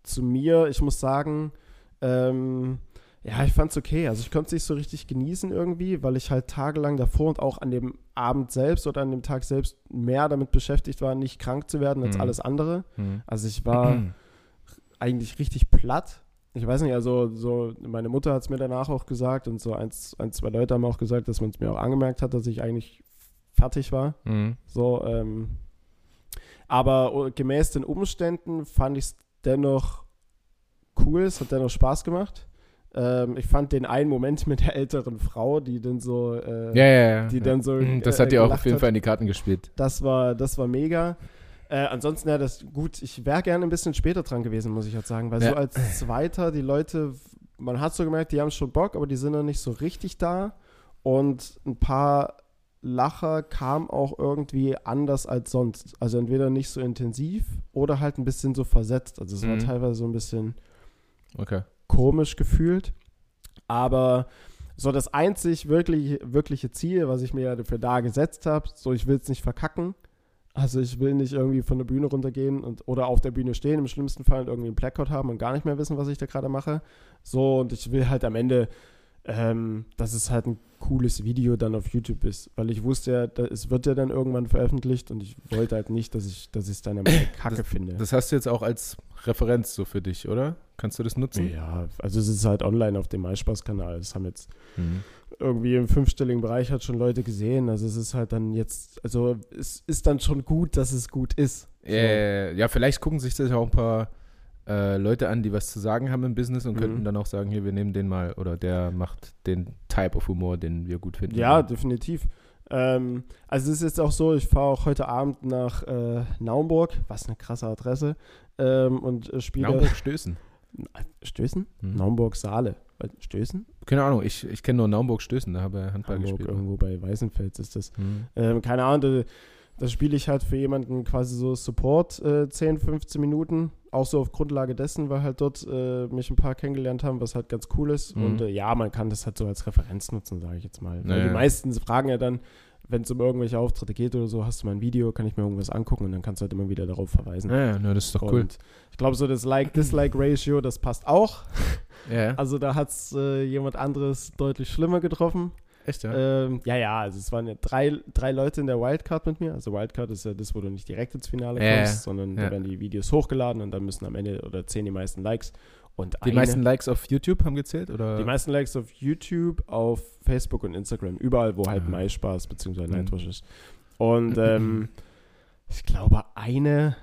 zu mir, ich muss sagen, ähm, ja, ich fand's okay. Also ich konnte es nicht so richtig genießen irgendwie, weil ich halt tagelang davor und auch an dem Abend selbst oder an dem Tag selbst mehr damit beschäftigt war, nicht krank zu werden als Mhm. alles andere. Mhm. Also ich war eigentlich richtig platt. Ich weiß nicht, also so, meine Mutter hat es mir danach auch gesagt und so eins, ein, zwei Leute haben auch gesagt, dass man es mir auch angemerkt hat, dass ich eigentlich fertig war. Mhm. So, ähm, aber gemäß den Umständen fand ich es dennoch cool, es hat dennoch Spaß gemacht. Ähm, ich fand den einen Moment mit der älteren Frau, die dann so, äh, Ja, ja, ja. die dann so, Mhm, Das äh, hat dir auch auf jeden hat. Fall in die Karten gespielt. das war, das war mega. Äh, ansonsten, ja, das gut. Ich wäre gerne ein bisschen später dran gewesen, muss ich jetzt sagen, weil Ja. so als Zweiter die Leute, man hat so gemerkt, die haben schon Bock, aber die sind noch nicht so richtig da. Und ein paar Lacher kamen auch irgendwie anders als sonst. Also entweder nicht so intensiv oder halt ein bisschen so versetzt. Also es war Mhm. teilweise so ein bisschen Okay. Komisch gefühlt. Aber so das einzig wirklich, wirkliche Ziel, was ich mir ja dafür da gesetzt habe, so ich will es nicht verkacken. Also ich will nicht irgendwie von der Bühne runtergehen und oder auf der Bühne stehen, im schlimmsten Fall und irgendwie einen Blackout haben und gar nicht mehr wissen, was ich da gerade mache. So, und ich will halt am Ende, ähm, dass es halt ein cooles Video dann auf YouTube ist. Weil ich wusste ja, da, es wird ja dann irgendwann veröffentlicht und ich wollte halt nicht, dass ich dass ich es dann am Ende kacke finde. Das hast du jetzt auch als Referenz so für dich, oder? Kannst du das nutzen? ja, also es ist halt online auf dem MySpaß-Kanal. Das haben jetzt Mhm. irgendwie im fünfstelligen Bereich hat schon Leute gesehen. Also es ist halt dann jetzt, also es ist dann schon gut, dass es gut ist. So. Äh, ja, vielleicht gucken sich das auch ein paar äh, Leute an, die was zu sagen haben im Business und Mhm. könnten dann auch sagen, hier, wir nehmen den mal oder der macht den Type of Humor, den wir gut finden. Ja, definitiv. Ähm, also es ist jetzt auch so, ich fahre auch heute Abend nach äh, Naumburg, was eine krasse Adresse, ähm, und äh, spiele Naumburg stößen. Stößen? Mhm. Naumburg Saale. Stößen? Keine Ahnung, ich, ich kenne nur Naumburg stößen, da habe ich Handball Hamburg, gespielt. irgendwo bei Weißenfels ist das. Mhm. Ähm, keine Ahnung, da, da spiele ich halt für jemanden quasi so Support äh, 10, 15 Minuten. Auch so auf Grundlage dessen, weil halt dort äh, mich ein paar kennengelernt haben, was halt ganz cool ist. Mhm. Und äh, ja, man kann das halt so als Referenz nutzen, sage ich jetzt mal. Weil Naja. die meisten fragen ja dann, wenn es um irgendwelche Auftritte geht oder so, hast du mal ein Video, kann ich mir irgendwas angucken und dann kannst du halt immer wieder darauf verweisen. Ja, ja, das ist doch cool. Und ich glaube, so das Like-Dislike-Ratio, das passt auch. Ja, Also da hat es äh, jemand anderes deutlich schlimmer getroffen. echt, ja. Ähm, ja, ja, also es waren ja drei, drei Leute in der Wildcard mit mir. Also Wildcard ist ja das, wo du nicht direkt ins Finale kommst, ja. sondern da werden die Videos hochgeladen und dann müssen am Ende oder zehn die meisten Likes. Und die eine, meisten Likes auf YouTube haben gezählt? Oder? die meisten Likes auf YouTube, auf Facebook und Instagram, überall, wo halt Ah. MySpaß bzw. Mhm. Nightwash ist. Und ähm, ich glaube, eine,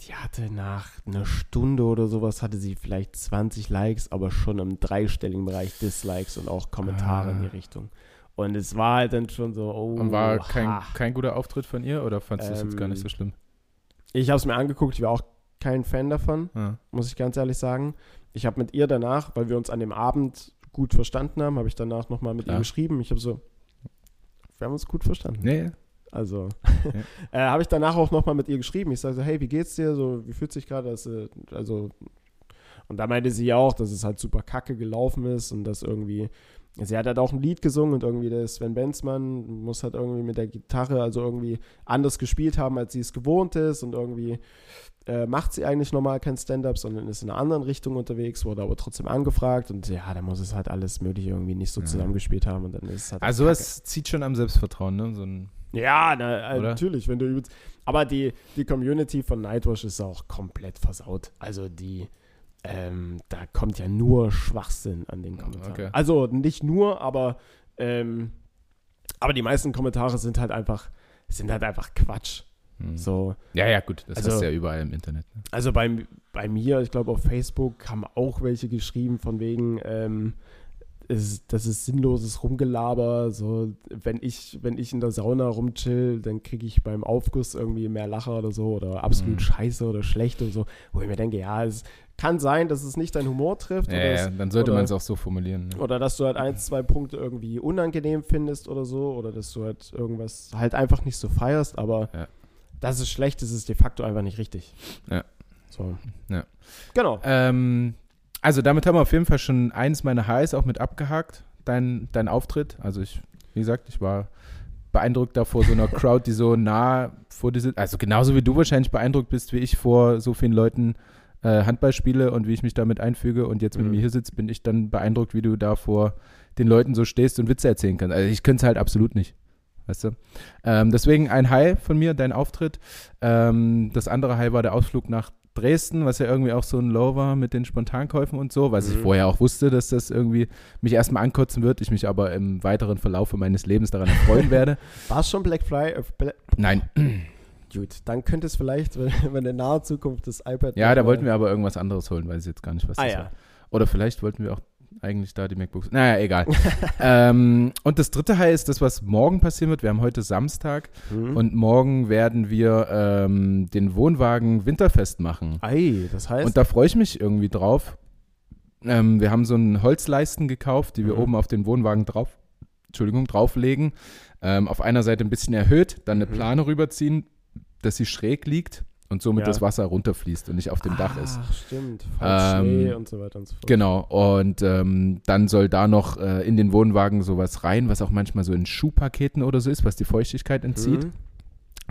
die hatte nach einer Stunde oder sowas, hatte sie vielleicht 20 Likes, aber schon im dreistelligen Bereich Dislikes und auch Kommentare in die Ah. Richtung. Und es war halt dann schon so, oh, Und war kein, ha. kein guter Auftritt von ihr oder fandest du das jetzt gar nicht Ähm, so schlimm? Ich habe es mir angeguckt, ich war auch kein Fan davon, Ja. muss ich ganz ehrlich sagen. Ich habe mit ihr danach, weil wir uns an dem Abend gut verstanden haben, habe ich danach nochmal mit ihr Klar. geschrieben. Ich habe so, wir haben uns gut verstanden. Nee, Also äh, habe ich danach auch nochmal mit ihr geschrieben. Ich sage so, hey, wie geht's dir? So, wie fühlt sich gerade? äh, Also, und da meinte sie ja auch, dass es halt super kacke gelaufen ist und dass irgendwie, sie hat halt auch ein Lied gesungen und irgendwie der Sven Benzmann muss halt irgendwie mit der Gitarre also irgendwie anders gespielt haben, als sie es gewohnt ist und irgendwie äh, macht sie eigentlich normal kein Stand-up, sondern ist in einer anderen Richtung unterwegs, wurde aber trotzdem angefragt und ja, da muss es halt alles mögliche irgendwie nicht so zusammengespielt haben und dann ist es halt also kacke. es zieht schon am Selbstvertrauen, ne? So ein, Ja, na, äh, Oder? natürlich, wenn du übelst. Aber die, die Community von Nightwash ist auch komplett versaut. Also die, ähm, da kommt ja nur Schwachsinn an den Kommentaren. Okay. Also nicht nur, aber, ähm, aber die meisten Kommentare sind halt einfach, sind halt einfach Quatsch. Hm. So, Ja, ja, gut. Das Also- du ja überall im Internet. Ne? also bei, bei mir, ich glaube auf Facebook haben auch welche geschrieben von wegen, ähm, es, das ist sinnloses Rumgelaber. So, wenn ich, wenn ich in der Sauna rumchill, dann kriege ich beim Aufguss irgendwie mehr Lacher oder so oder absolut Mhm. scheiße oder schlecht und so. Wo ich mir denke, ja, es kann sein, dass es nicht deinen Humor trifft Ja, oder, ja, es, dann sollte oder- man es auch so formulieren. Ne? oder dass du halt ein, zwei Punkte irgendwie unangenehm findest oder so oder dass du halt irgendwas halt einfach nicht so feierst, aber Ja. Dass es schlecht ist, ist de facto einfach nicht richtig. Ja. So. Ja. Genau. Ähm, also damit haben wir auf jeden Fall schon eins meiner Highs auch mit abgehakt, dein, dein Auftritt. Also ich, wie gesagt, ich war beeindruckt da vor so einer Crowd, die so nah vor diese, also genauso wie du wahrscheinlich beeindruckt bist, wie ich vor so vielen Leuten äh, Handball spiele und wie ich mich damit einfüge und jetzt mit Mhm. mir hier sitzt, bin ich dann beeindruckt, wie du da vor den Leuten so stehst und Witze erzählen kannst. Also ich könnte es halt absolut nicht. Weißt du? Ähm, deswegen ein High von mir, dein Auftritt. Ähm, das andere High war der Ausflug nach Dresden, was ja irgendwie auch so ein Low war mit den Spontankäufen und so, was ich Mhm. vorher auch wusste, dass das irgendwie mich erstmal ankotzen wird, ich mich aber im weiteren Verlauf meines Lebens daran erfreuen werde. War es schon Black Friday? Äh, Bla Nein, Gut, dann könnte es vielleicht, wenn, wenn in naher Zukunft das iPad. ja, da mal- wollten wir aber irgendwas anderes holen, weiß ich jetzt gar nicht, was Ah das ja. war. Oder vielleicht wollten wir auch eigentlich da die MacBooks. Naja, egal. ähm, und das dritte High ist das, was morgen passieren wird. Wir haben heute Samstag Hm? und morgen werden wir ähm, den Wohnwagen Winterfest machen. Ei, das heißt. Und da freue ich mich irgendwie drauf. Ähm, wir haben so einen Holzleisten gekauft, die wir Mhm. oben auf den Wohnwagen drauf, Entschuldigung, drauflegen. Ähm, auf einer Seite ein bisschen erhöht, dann eine Mhm. Plane rüberziehen, dass sie schräg liegt und somit Ja. das Wasser runterfließt und nicht auf dem Dach ist. Ach, stimmt. Ähm, Schnee und so weiter und so fort. Genau, und ähm, dann soll da noch äh, in den Wohnwagen sowas rein, was auch manchmal so in Schuhpaketen oder so ist, was die Feuchtigkeit entzieht. Mhm.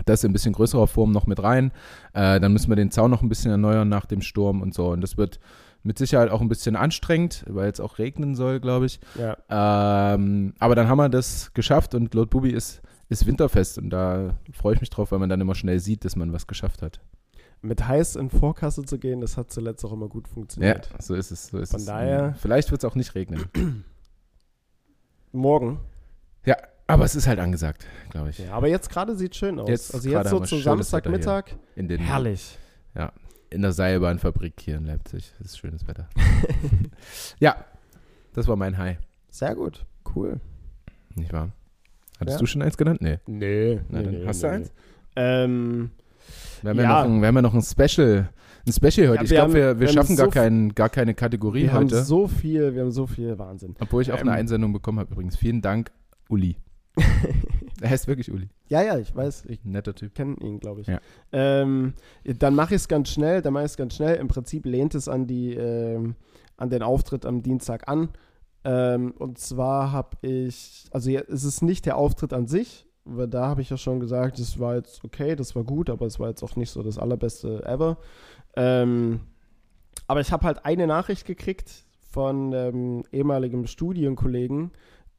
Das in ein bisschen größerer Form noch mit rein. Äh, dann müssen wir den Zaun noch ein bisschen erneuern nach dem Sturm und so. Und das wird mit Sicherheit auch ein bisschen anstrengend, weil es auch regnen soll, glaube ich. Ja. Ähm, aber dann haben wir das geschafft und Lord Bubi ist, ist winterfest und da freue ich mich drauf, weil man dann immer schnell sieht, dass man was geschafft hat. Mit heiß in Vorkasse zu gehen, das hat zuletzt auch immer gut Ja, funktioniert. so ist es. So ist Von es. daher- Vielleicht wird es auch nicht regnen. Morgen. Aber es ist halt angesagt, glaube ich. Ja, aber jetzt gerade sieht schön aus. Jetzt also jetzt so zum. Samstagmittag. In, den, Herrlich. in der Seilbahnfabrik hier in Leipzig. Das ist schönes Wetter. ja, das war mein High. Sehr gut. Cool. Nicht wahr? Hattest Ja. du schon eins genannt? Nee. Nee. Na, dann hast du eins? Ähm, Wir haben ja, Ja. noch, ein, wir haben ja noch ein Special. Ein Special heute. Ja, ich wir glaube, haben- wir, wir wir haben schaffen gar, so viel- kein, gar keine Kategorie wir haben heute. so viel, wir haben so viel Wahnsinn. obwohl ich auch ähm, eine Einsendung bekommen habe übrigens. Vielen Dank, Uli. Er heißt wirklich Uli. ja, ja, ich weiß, ich netter Typ. kenne ihn, glaube ich. Ja. Ähm, dann mache ich es ganz schnell, dann mache ich es ganz schnell. Im Prinzip lehnt es an die, ähm, an den Auftritt am Dienstag an. Ähm, und zwar habe ich, also ja, es ist nicht der Auftritt an sich, weil da habe ich ja schon gesagt, das war jetzt okay, das war gut, aber es war jetzt auch nicht so das allerbeste ever. Ähm, aber ich habe halt eine Nachricht gekriegt von ähm, ehemaligem Studienkollegen,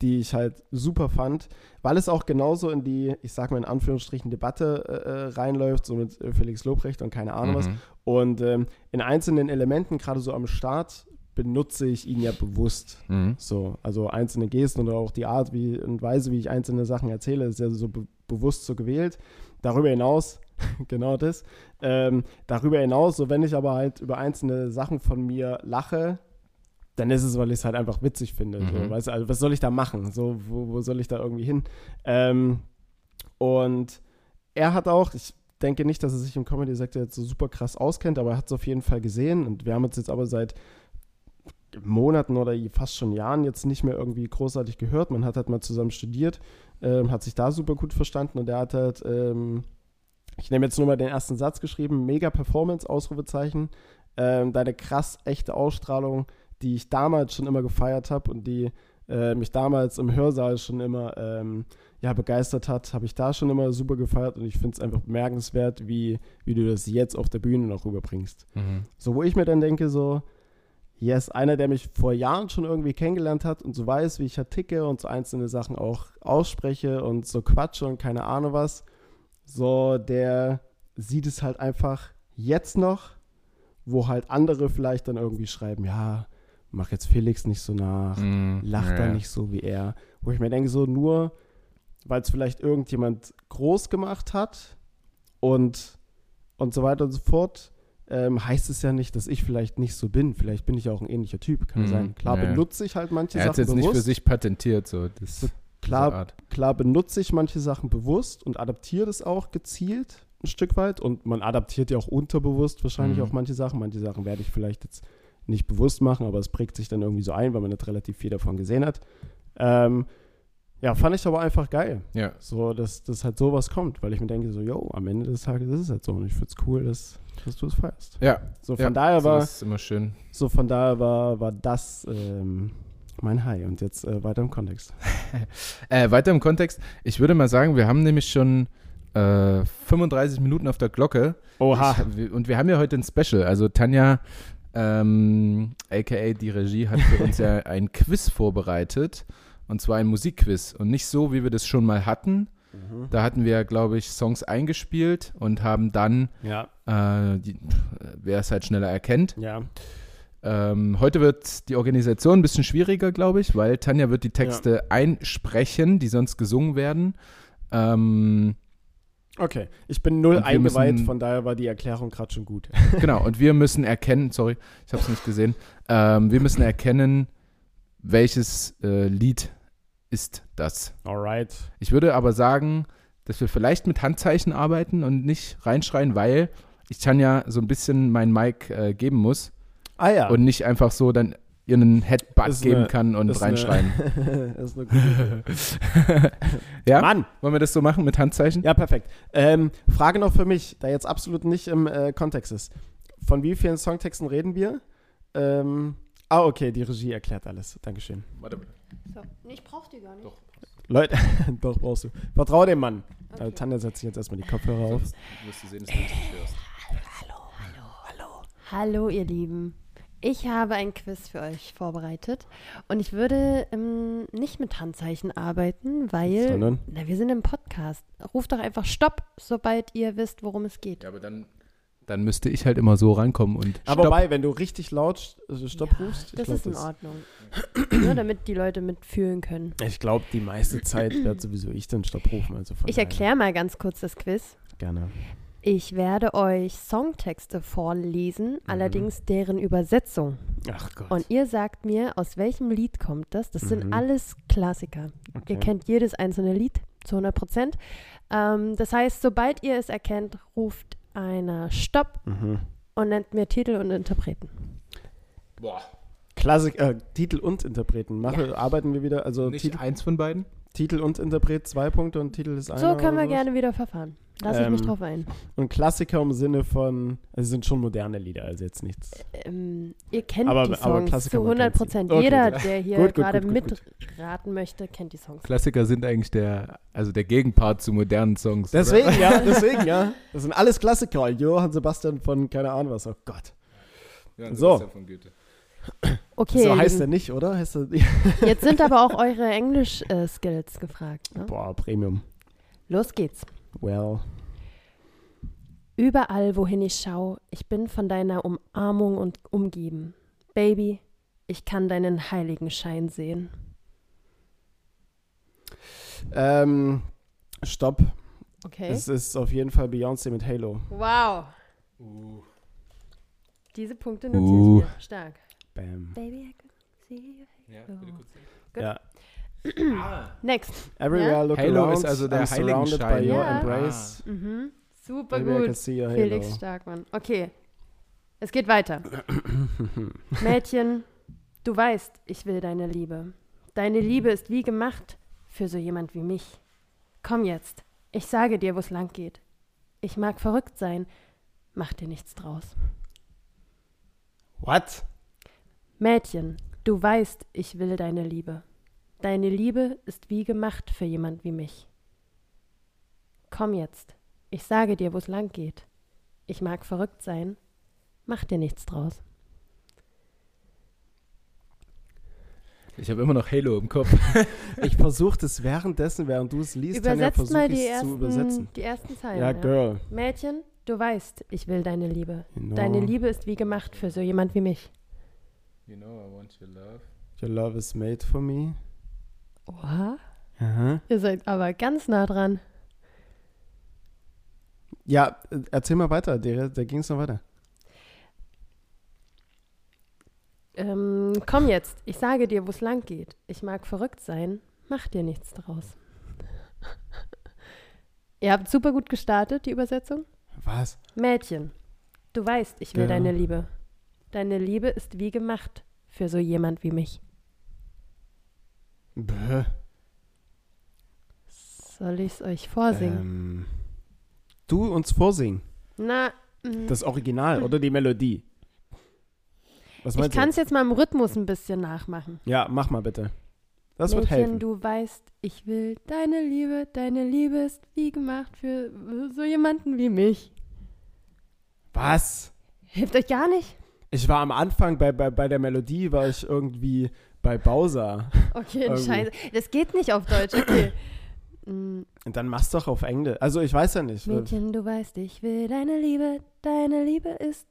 die ich halt super fand, weil es auch genauso in die, ich sag mal in Anführungsstrichen, Debatte äh, äh, reinläuft, so mit Felix Lobrecht und keine Ahnung was. Mhm. Und ähm, in einzelnen Elementen, gerade so am Start, benutze ich ihn ja bewusst. Mhm. So, also einzelne Gesten oder auch die Art wie, und Weise, wie ich einzelne Sachen erzähle, ist ja so be bewusst so gewählt. Darüber hinaus, genau das, ähm, darüber hinaus, so wenn ich aber halt über einzelne Sachen von mir lache, dann ist es, weil ich es halt einfach witzig finde. So, Mhm. weißt du, also was soll ich da machen? So, wo, wo soll ich da irgendwie hin? Ähm, und er hat auch, ich denke nicht, dass er sich im Comedy-Sektor jetzt so super krass auskennt, aber er hat es auf jeden Fall gesehen und wir haben uns jetzt aber seit Monaten oder fast schon Jahren jetzt nicht mehr irgendwie großartig gehört. Man hat halt mal zusammen studiert, ähm, hat sich da super gut verstanden und er hat halt, ähm, ich nehme jetzt nur mal den ersten Satz geschrieben, mega Performance, Ausrufezeichen, ähm, deine krass echte Ausstrahlung, die ich damals schon immer gefeiert habe und die äh, mich damals im Hörsaal schon immer ähm, ja, begeistert hat, habe ich da schon immer super gefeiert und ich finde es einfach bemerkenswert, wie, wie du das jetzt auf der Bühne noch rüberbringst. Mhm. So, wo ich mir dann denke, so, yes, einer, der mich vor Jahren schon irgendwie kennengelernt hat und so weiß, wie ich halt ticke und so einzelne Sachen auch ausspreche und so quatsche und keine Ahnung was, so, der sieht es halt einfach jetzt noch, wo halt andere vielleicht dann irgendwie schreiben, ja, mach jetzt Felix nicht so nach, Mm, lach ja, da nicht so wie er. Wo ich mir denke, so nur, weil es vielleicht irgendjemand groß gemacht hat und, und so weiter und so fort, ähm, heißt es ja nicht, dass ich vielleicht nicht so bin. Vielleicht bin ich auch ein ähnlicher Typ, kann Mhm, sein. Klar ja, ja. benutze ich halt manche Er hat es Sachen jetzt nicht bewusst. für sich patentiert, so. Das, diese klar, klar benutze ich manche Sachen bewusst und adaptiere das auch gezielt ein Stück weit. Und man adaptiert ja auch unterbewusst wahrscheinlich Mhm. auch manche Sachen. Manche Sachen werde ich vielleicht jetzt nicht bewusst machen, aber es prägt sich dann irgendwie so ein, weil man nicht relativ viel davon gesehen hat. Ähm, ja, fand ich aber einfach geil. Ja. So, dass, dass halt sowas kommt, weil ich mir denke, so, yo, am Ende des Tages ist es halt so. Und ich finde es cool, dass, dass du es feierst. Ja, So, von ja, daher war, Das ist immer schön. so von daher war, war das ähm, mein High. Und jetzt äh, weiter im Kontext. Äh, weiter im Kontext. Ich würde mal sagen, wir haben nämlich schon äh, 35 Minuten auf der Glocke. Ich, wir- und wir haben ja heute ein Special. Also Tanja, ähm, aka die Regie, hat für uns ja ein Quiz vorbereitet. Und zwar ein Musikquiz. Und nicht so, wie wir das schon mal hatten. Mhm. Da hatten wir, glaube ich, Songs eingespielt und haben dann, Ja, äh, die- wer es halt schneller erkennt. ja. Ähm, heute wird die Organisation ein bisschen schwieriger, glaube ich, weil Tanja wird die Texte einsprechen, die sonst gesungen werden. Ähm, Okay, ich bin null eingeweiht, müssen- von daher war die Erklärung gerade schon gut. genau, und wir müssen erkennen, sorry, ich habe es nicht gesehen, ähm, wir müssen erkennen, welches äh, Lied ist das. Alright. Ich würde aber sagen, dass wir vielleicht mit Handzeichen arbeiten und nicht reinschreien, weil ich Tanja so ein bisschen mein Mic äh, geben muss Ah ja. und nicht einfach so dann ihr einen Headbutt Ist geben eine- kann und reinschreien. Eine, ist eine gute ja? Mann! Wollen wir das so machen mit Handzeichen? Ja, perfekt. Ähm, Frage noch für mich, da jetzt absolut nicht im äh, Kontext ist. Von wie vielen Songtexten reden wir? Ähm, ah, okay, die Regie erklärt alles. Dankeschön. Warte. So. Nee, ich brauch die gar nicht. Doch. Leute, doch brauchst du. Vertrau dem Mann. Okay. Also, Tanja setzt sich jetzt erstmal die Kopfhörer auf. Sonst wirst du sehen, dass du nicht hörst. Hallo, ihr Lieben. Ich habe ein Quiz für euch vorbereitet und ich würde ähm, nicht mit Handzeichen arbeiten, weil Sondern? na, wir sind im Podcast. Ruft doch einfach Stopp, sobald ihr wisst, worum es geht. Ja, aber dann, dann müsste ich halt immer so rankommen und Aber stopp. wobei, wenn du richtig laut äh, Stopp Ja, rufst, das glaub, ist in Ordnung. Nur damit die Leute mitfühlen können. Ich glaube, die meiste Zeit wird sowieso ich den Stopp rufen. Also von Ich erkläre mal ganz kurz das Quiz. Gerne. Ich werde euch Songtexte vorlesen, allerdings deren Übersetzung. Ach Gott. Und ihr sagt mir, aus welchem Lied kommt das? Das Mhm. sind alles Klassiker. okay. Ihr kennt jedes einzelne Lied zu 100 Prozent. Ähm, das heißt, sobald ihr es erkennt, ruft einer Stopp Mhm. und nennt mir Titel und Interpreten. Boah. Klassik, äh, Titel und Interpreten. Mache, Arbeiten wir wieder, also Nicht Titel, eins von beiden? Titel und Interpret zwei Punkte und Titel ist einer. So können wir oder sowas? gerne wieder verfahren. Lass ich mich Ähm, drauf ein. Und Klassiker im Sinne von, also sind schon moderne Lieder, also jetzt nichts. Ähm, ihr kennt aber- die aber Songs Klassiker, zu man 100 kennt sie. Prozent. Okay, Jeder, der hier Gut, gut, gerade gut, gut, mitraten möchte, kennt die Songs. Klassiker sind eigentlich der, also der Gegenpart zu modernen Songs. oder? Deswegen, ja, deswegen, ja. Das sind alles Klassiker. Johann Sebastian von keine Ahnung was. Oh Gott. Ja, So. Sebastian von Goethe. Okay, so heißt er nicht, oder? Heißt er, jetzt sind aber auch eure Englisch-Skills gefragt. Ne? boah, Premium. Los geht's. Well. Überall, wohin ich schau, ich bin von deiner Umarmung und umgeben. Baby, ich kann deinen heiligen Schein sehen. Ähm, stopp. Okay. Es ist auf jeden Fall Beyoncé mit Halo. wow. Uh. Diese Punkte notiere Uh. ich mir. Stark. Bam. Baby, I can see you. Ja, bitte kurz. Gut. Ja. Next. Everywhere Ja? I look Halo around, ist also der I'm surrounded by your Ja. embrace. Mhm. Super Baby, I can gut. see your Felix Halo. Starkmann. Okay. Es geht weiter. Mädchen, du weißt, ich will deine Liebe. Deine Liebe ist wie gemacht für so jemand wie mich. Komm jetzt. Ich sage dir, wo es lang geht. Ich mag verrückt sein. Mach dir nichts draus. What? Mädchen, du weißt, ich will deine Liebe. Deine Liebe ist wie gemacht für jemand wie mich. Komm jetzt. Ich sage dir, wo es lang geht. Ich mag verrückt sein. Mach dir nichts draus. Ich habe immer noch Halo im Kopf. Ich versuche das währenddessen, während du es liest, Tanja, Übersetzt versuche mal ich die es zu übersetzen. ersten, die ersten Zeilen. Ja, Girl. Mädchen, du weißt, ich will deine Liebe. Know, Deine Liebe ist wie gemacht für so jemand wie mich. You know I want your love. Your love is made for me. Oha. Aha. Ihr seid aber ganz nah dran. Ja, äh, erzähl mal weiter, der, da ging es noch weiter. Ähm, komm jetzt, ich sage dir, wo es lang geht. Ich mag verrückt sein, mach dir nichts draus. Ihr habt super gut gestartet, die Übersetzung. Was? Mädchen, du weißt, ich will Ja. deine Liebe. Deine Liebe ist wie gemacht für so jemand wie mich. Bäh. Soll ich es euch vorsingen? Ähm, du uns vorsingen. Na, mm, Das Original oder die Melodie? Was ich meinst kann du? es jetzt mal im Rhythmus ein bisschen nachmachen. Ja, mach mal bitte. Das wird Mädchen, helfen. du weißt, ich will deine Liebe. Deine Liebe ist wie gemacht für so jemanden wie mich. Was? Hilft euch gar nicht? Ich war am Anfang bei, bei, bei der Melodie, war ich irgendwie bei Bowser. Okay, scheiße. Das geht nicht auf Deutsch, okay. Und dann mach's doch auf Englisch. Also ich weiß ja nicht. Mädchen, du weißt, ich will deine Liebe. Deine Liebe ist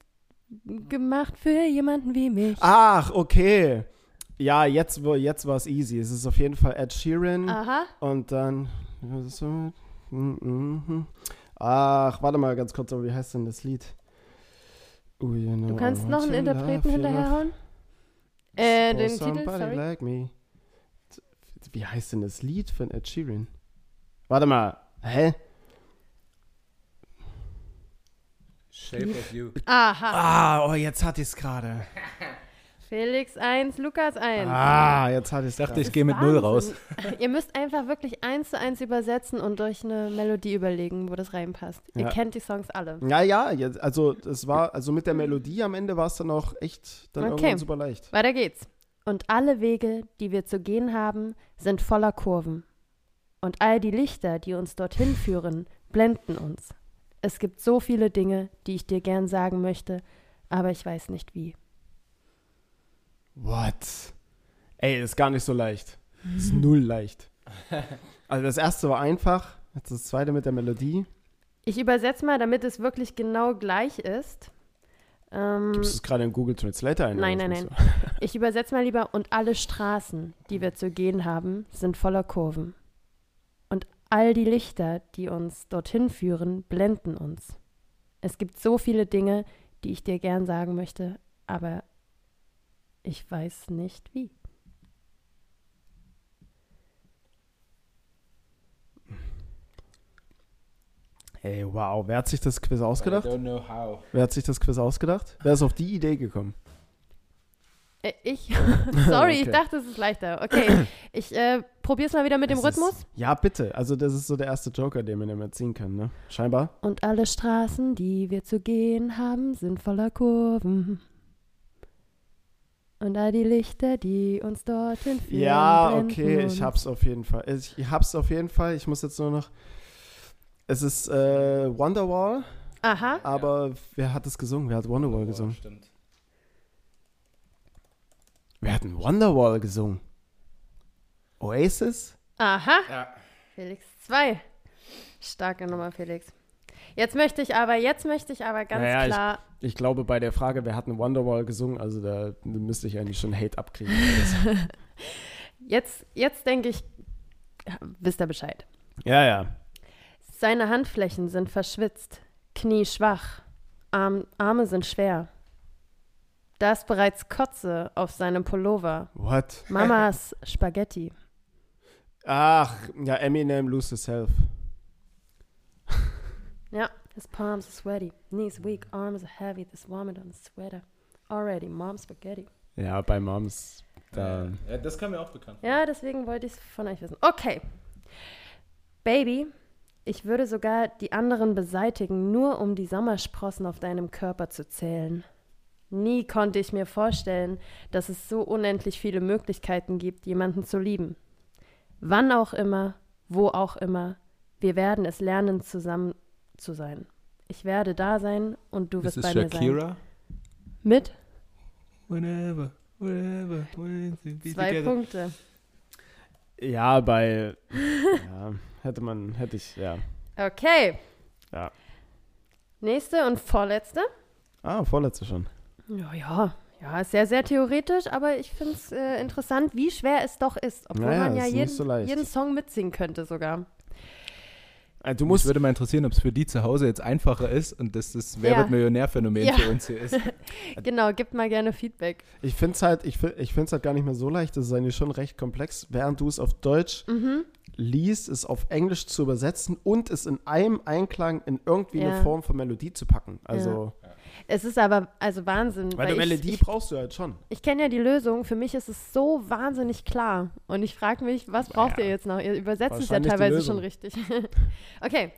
gemacht für jemanden wie mich. Ach, okay. Ja, jetzt, jetzt war es easy. Es ist auf jeden Fall Ed Sheeran. Aha. Und dann. so, mm, mhm. Ach, warte mal ganz kurz, wie heißt denn das Lied? Oh, you know Du kannst noch einen Interpreten hinterherhauen? Äh, den Titel, somebody sorry. Like me. Wie heißt denn das Lied von Ed Sheeran? Warte mal. Hä? Shape of You. Aha. Ah, oh, jetzt hatte ich es gerade. Felix 1, Lukas 1. Ah, jetzt hatte ich es dachte, ich gehe mit Null raus. Wahnsinn. Ihr müsst einfach wirklich eins zu eins übersetzen und euch eine Melodie überlegen, wo das reinpasst. Ihr Ja. kennt die Songs alle. Ja, ja, jetzt, also es war, also mit der Melodie am Ende war es dann auch echt dann Okay. irgendwann super leicht. Weiter geht's. Und alle Wege, die wir zu gehen haben, sind voller Kurven. Und all die Lichter, die uns dorthin führen, blenden uns. Es gibt so viele Dinge, die ich dir gern sagen möchte, aber ich weiß nicht wie. What? Ey, ist gar nicht so leicht. Ist null leicht. Also das erste war einfach, jetzt das zweite mit der Melodie. Ich übersetze mal, damit es wirklich genau gleich ist. Ähm, Gibst du es gerade in Google Translator ein? Nein, nein, nein. du? Ich übersetze mal lieber, und alle Straßen, die wir zu gehen haben, sind voller Kurven. Und all die Lichter, die uns dorthin führen, blenden uns. Es gibt so viele Dinge, die ich dir gern sagen möchte, aber ich weiß nicht wie. Ey, wow, wer hat sich das Quiz ausgedacht? I don't know how. Wer hat sich das Quiz ausgedacht? Wer ist auf die Idee gekommen? Äh, ich? Sorry, ich Okay. dachte, es ist leichter. Okay, ich äh, probier's mal wieder mit dem Es Rhythmus. Ist, ja, bitte. Also das ist so der erste Joker, den man immer ziehen kann, ne? Scheinbar. Und alle Straßen, die wir zu gehen haben, sind voller Kurven. Und all die Lichter, die uns dorthin führen. Ja, okay, ich hab's auf jeden Fall. Ich hab's auf jeden Fall. Ich muss jetzt nur noch. Es ist äh, Wonderwall, Aha. aber wer hat es gesungen? Wer hat Wonderwall gesungen? stimmt. Wer hat denn Wonderwall gesungen? Oasis? Aha. Ja. Felix 2. Starke Nummer, Felix. Jetzt möchte ich aber, jetzt möchte ich aber ganz Naja, ich- klar. Ich glaube, bei der Frage, wer hat denn Wonderwall gesungen, also da müsste ich eigentlich schon Hate abkriegen. Jetzt, jetzt denke ich, wisst ihr Bescheid. ja, ja. Seine Handflächen sind verschwitzt, Knie schwach, Arm, Arme sind schwer. Da ist bereits Kotze auf seinem Pullover. What? Mamas Spaghetti. Ach, ja, Eminem, Lose Yourself. Ja, his palms are sweaty, knees weak, arms are heavy, this vomit on the sweater. Already, mom's spaghetti. Ja, bei Moms. Da. Ja, das kam mir auch bekannt. Ja, deswegen wollte ich es von euch wissen. Okay. Baby, ich würde sogar die anderen beseitigen, nur um die Sommersprossen auf deinem Körper zu zählen. Nie konnte ich mir vorstellen, dass es so unendlich viele Möglichkeiten gibt, jemanden zu lieben. Wann auch immer, wo auch immer, wir werden es lernen, zusammen zu sein. Ich werde da sein und du wirst bei mir sein. Shakira. Mit Whenever, whenever, when to be zwei together. Punkte. Ja, bei. ja, hätte man, hätte ich, ja. Okay. Ja. Nächste und vorletzte. Ah, vorletzte schon. Ja, ja. Ja, ist sehr, sehr theoretisch, aber ich finde es äh, interessant, wie schwer es doch ist. Obwohl Naja, man ja jeden, so jeden Song mitsingen könnte sogar. Äh, du Mich musst, würde mal interessieren, ob es für die zu Hause jetzt einfacher ist und dass das Wer Ja. wird Millionär-Phänomen Ja. für uns hier ist. Genau, gibt mal gerne Feedback. ich finde es halt, ich, ich find's halt gar nicht mehr so leicht. Das ist eigentlich schon recht komplex. Während du es auf Deutsch Mhm. liest, es auf Englisch zu übersetzen und es in einem Einklang in irgendwie Ja. eine Form von Melodie zu packen. Also, Es ist aber also Wahnsinn. weil, weil eine Melodie ich, brauchst du halt schon. ich kenne ja die Lösung. Für mich ist es so wahnsinnig klar. Und ich frage mich, was braucht Naja, ihr jetzt noch? Ihr übersetzt es ja teilweise schon richtig. okay.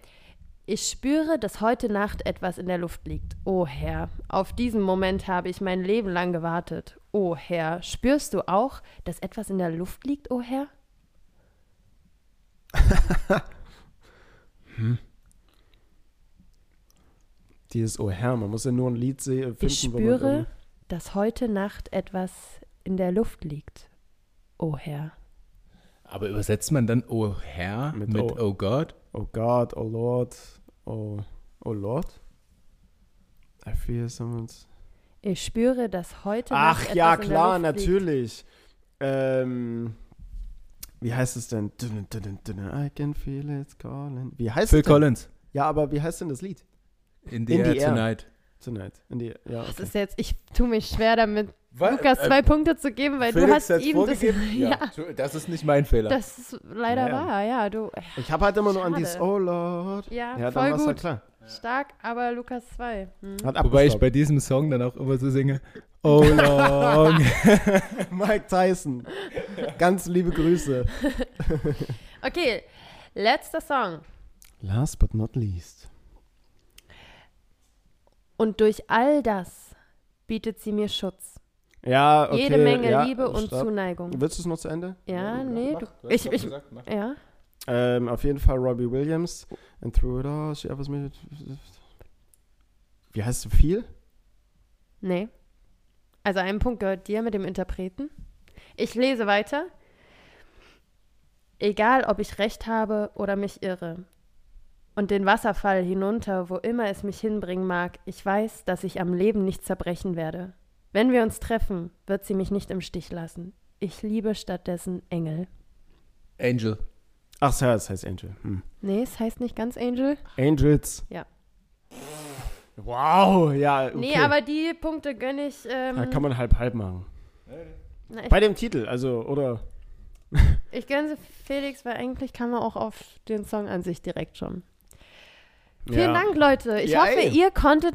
Ich spüre, dass heute Nacht etwas in der Luft liegt. Oh Herr, auf diesen Moment habe ich mein Leben lang gewartet. Oh Herr, spürst du auch, dass etwas in der Luft liegt, oh Herr? Dieses Oh Herr, man muss ja nur ein Lied se- finden, Ich spüre, dass heute Nacht etwas in der Luft liegt. Oh Herr. Aber übersetzt man dann Oh Herr Mit mit, O. Oh Gott? Oh God, oh Lord, oh, oh Lord. I feel someone's. Ich spüre, dass heute Ach Nacht ja, etwas in der klar, Luft liegt. natürlich. Ähm, wie heißt es denn? I can feel it calling. Wie heißt Phil es denn? Collins. Ja, aber wie heißt denn das Lied? In the, In Air the Air. Tonight. Tonight. In die, ja, Das okay. ist jetzt, ich tue mich schwer damit, Was? Lukas Äh, zwei Punkte zu geben, weil du Felix hast hat's ihm das. Ja, Das ist nicht mein Fehler. das ist leider Naja. wahr, ja, du. Ich habe halt immer nur an Schade. dieses Oh Lord. Ja, Ja, dann voll war's gut. halt klar. Stark, aber Lukas 2. Hm. Wobei ich bei diesem Song dann auch immer so singe, Oh long. Mike Tyson. Ganz liebe Grüße. Okay, letzter Song. Last but not least. Und durch all das bietet sie mir Schutz. Ja, okay. Jede Menge ja, Liebe und stopp. Zuneigung. Willst du es noch zu Ende? Ja, nee, du, ich, ich, ja. Ähm, auf jeden Fall Robbie Williams. And through it all, she offers me. Wie heißt du viel? Nee. Also ein Punkt gehört dir mit dem Interpreten. Ich lese weiter. Egal, ob ich recht habe oder mich irre. Und den Wasserfall hinunter, wo immer es mich hinbringen mag, ich weiß, dass ich am Leben nicht zerbrechen werde. Wenn wir uns treffen, wird sie mich nicht im Stich lassen. Ich liebe stattdessen Engel. Angel. Ach, ja, es heißt Angel. Hm. Nee, es heißt nicht ganz Angel. Angels. Ja. Wow, ja. Okay. Nee, aber die Punkte gönne ich. Ähm, Da kann man halb-halb machen. na, Bei dem Titel, also, oder. ich gönne sie Felix, weil eigentlich kann man auch auf den Song an sich direkt schon. Vielen ja. Dank, Leute. Ich Ja, hoffe, ey. ihr konntet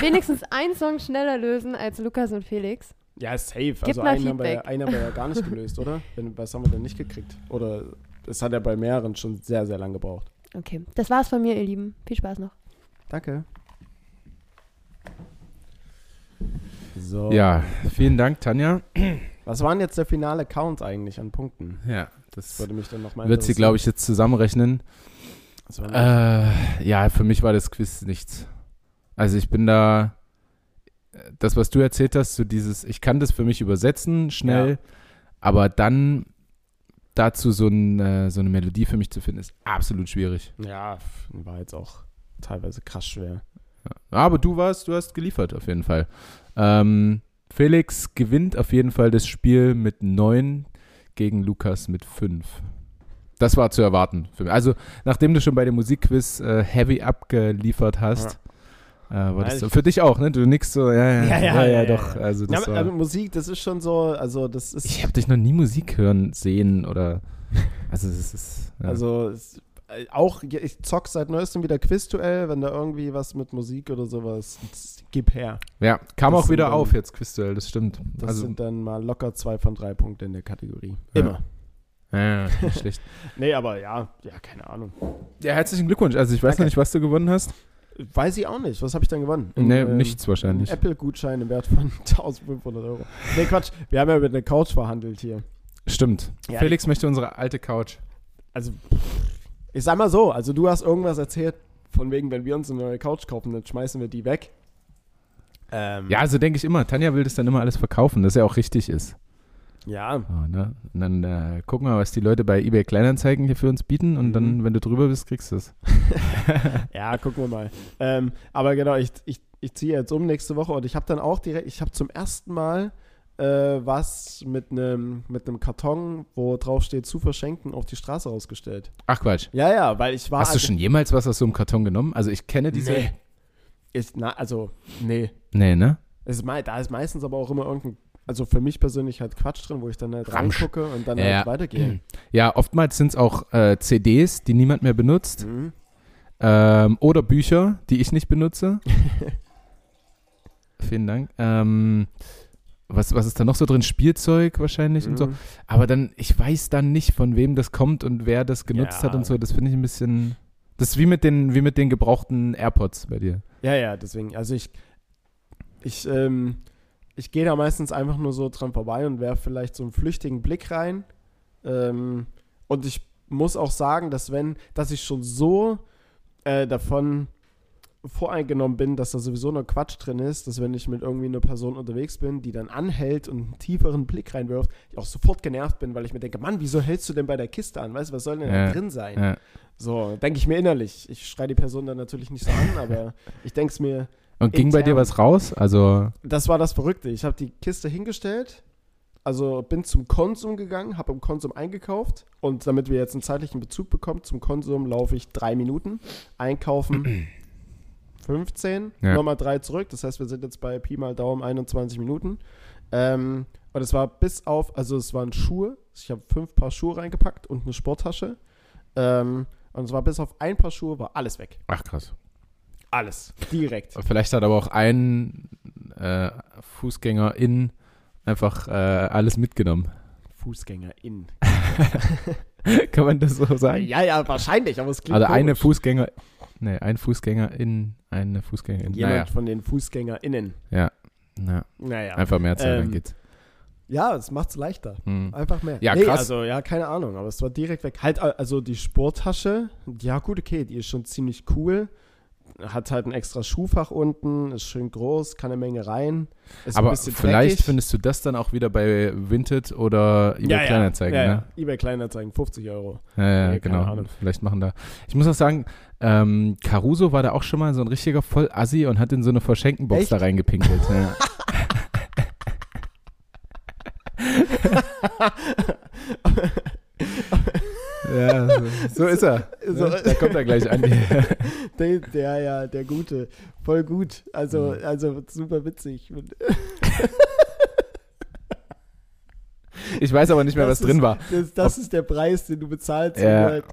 wenigstens einen Song schneller lösen als Lukas und Felix. Ja, safe. Also mal einen haben, wir einen haben wir ja gar nicht gelöst, oder? Wenn, was haben wir denn nicht gekriegt? Oder es hat ja bei mehreren schon sehr, sehr lang gebraucht. Okay, das war's von mir, ihr Lieben. Viel Spaß noch. Danke. So. Ja, vielen Dank, Tanja. Was war denn jetzt der finale Count eigentlich an Punkten? Ja, Das das würde mich dann nochmal wird sie, glaube ich, jetzt zusammenrechnen. Äh, ja, für mich war das Quiz nichts. Also ich bin da, das, was du erzählt hast, so dieses, ich kann das für mich übersetzen, schnell, Ja. aber dann dazu so, ein, äh, so eine Melodie für mich zu finden, ist absolut schwierig. ja, war jetzt auch teilweise krass schwer. Aber du warst, du hast geliefert auf jeden Fall. Ähm, Felix gewinnt auf jeden Fall das Spiel mit 9 gegen Lukas mit 5. Das war zu erwarten. Für mich. Also, nachdem du schon bei dem Musikquiz äh, heavy abgeliefert hast, äh, war das Ja, so. Für dich auch, ne? Du nix so, ja, ja, ja, ja, doch. Also, Ja, das aber, aber Musik, das ist schon so, also das ist, ich habe dich noch nie Musik hören sehen oder. Also, es ist. Ja. also es, äh, auch, ich zock seit neuestem wieder Quizduell, wenn da irgendwie was mit Musik oder sowas, gib her. ja, kam das auch wieder dann- auf jetzt, Quizduell, das stimmt. Das also, sind dann mal locker zwei von drei Punkte in der Kategorie. Ja. Immer. Ja, nicht schlecht. Nee, aber ja, ja, keine Ahnung. Ja, herzlichen Glückwunsch. Also, ich weiß Danke. noch nicht, was du gewonnen hast. Weiß ich auch nicht. Was habe ich dann gewonnen? Nee, ähm, nichts wahrscheinlich. Apple-Gutschein im Wert von 1500 Euro. Nee, Quatsch. Wir haben ja über eine Couch verhandelt hier. Stimmt. Ja, Felix möchte unsere alte Couch. Also, ich sag mal so, also du hast irgendwas erzählt, von wegen, wenn wir uns eine neue Couch kaufen, dann schmeißen wir die weg. Ähm, Ja, so denke ich immer. Tanja will das dann immer alles verkaufen, dass ja auch richtig ist. Ja. Oh, ne? Und dann äh, gucken wir, was die Leute bei eBay Kleinanzeigen hier für uns bieten und Mhm. dann, wenn du drüber bist, kriegst du es. ja, gucken wir mal. Ähm, aber genau, ich, ich, ich ziehe jetzt um nächste Woche und ich habe dann auch direkt, ich habe zum ersten Mal äh, was mit einem mit Karton, wo drauf steht, zu verschenken, auf die Straße rausgestellt. Ach Quatsch. Ja, ja, weil ich war. Hast du also- schon jemals was aus so einem Karton genommen? Also ich kenne diese. Nee. Ist, na, also, nee. Nee, ne? Es ist, da ist meistens aber auch immer irgendein, also für mich persönlich halt Quatsch drin, wo ich dann halt Ramsch. reingucke und dann Ja. halt weitergehe. Ja, oftmals sind es auch äh, CDs, die niemand mehr benutzt. Mhm. Ähm, oder Bücher, die ich nicht benutze. Vielen Dank. Ähm, was, was ist da noch so drin? Spielzeug wahrscheinlich und so. Mhm. Aber dann, ich weiß dann nicht, von wem das kommt und wer das genutzt Ja. hat und so. Das finde ich ein bisschen. Das ist wie mit den, wie mit den gebrauchten AirPods bei dir. Ja, ja, deswegen. Also ich, ich, ähm, ich gehe da meistens einfach nur so dran vorbei und werfe vielleicht so einen flüchtigen Blick rein. Ähm, und ich muss auch sagen, dass wenn, dass ich schon so äh, davon voreingenommen bin, dass da sowieso nur Quatsch drin ist, dass wenn ich mit irgendwie einer Person unterwegs bin, die dann anhält und einen tieferen Blick reinwirft, ich auch sofort genervt bin, weil ich mir denke, Mann, wieso hältst du denn bei der Kiste an? Weißt du, was soll denn Ja, da drin sein? Ja. So, denke ich mir innerlich. Ich schreie die Person dann natürlich nicht so an, aber ich denke es mir, Und ging bei dir was raus? Also, das war das Verrückte. Ich habe die Kiste hingestellt, also bin zum Konsum gegangen, habe im Konsum eingekauft und damit wir jetzt einen zeitlichen Bezug bekommen, zum Konsum laufe ich drei Minuten, einkaufen 15, Ja. nochmal drei zurück. Das heißt, wir sind jetzt bei Pi mal Daumen 21 Minuten. Ähm, und es war bis auf, also es waren Schuhe. Ich habe fünf Paar Schuhe reingepackt und eine Sporttasche. Ähm, und es war bis auf ein Paar Schuhe, war alles weg. ach krass. Alles. Direkt. Vielleicht hat aber auch ein äh, Fußgänger in einfach äh, alles mitgenommen. FußgängerInnen. Kann man das so sagen? Ja, ja, wahrscheinlich, aber es klingt Also eine komisch. Fußgänger, nee, ein Fußgänger in, eine Fußgängerin. Jemand Naja, von den FußgängerInnen. ja. ja. Naja. Einfach Mehrzahl, dann Ähm, geht's. Ja, es macht's leichter. Hm. Einfach mehr. Ja, nee, krass. Also, ja, keine Ahnung, aber es war direkt weg. Halt, also die Sporttasche, ja, gut, okay, die ist schon ziemlich cool. Hat halt ein extra Schuhfach unten, ist schön groß, kann eine Menge rein. Ist ein Aber vielleicht dreckig. findest du das dann auch wieder bei Vinted oder eBay ja, ja, Kleinanzeigen, ja, ne? ja. eBay Kleinanzeigen, 50 Euro. Ja, ja, genau. Ahnung. Vielleicht machen da. Ich muss auch sagen, ähm, Caruso war da auch schon mal so ein richtiger Vollassi und hat in so eine Verschenkenbox Echt? da reingepinkelt. ja. ja, so, so ist er. So- Ne? Da kommt er gleich an. Der, der, ja, der Gute. Voll gut. Also, Mhm. also super witzig. Ich weiß aber nicht mehr, was Das drin ist- war. Das, das ist der Preis, den du bezahlst. Ja. halt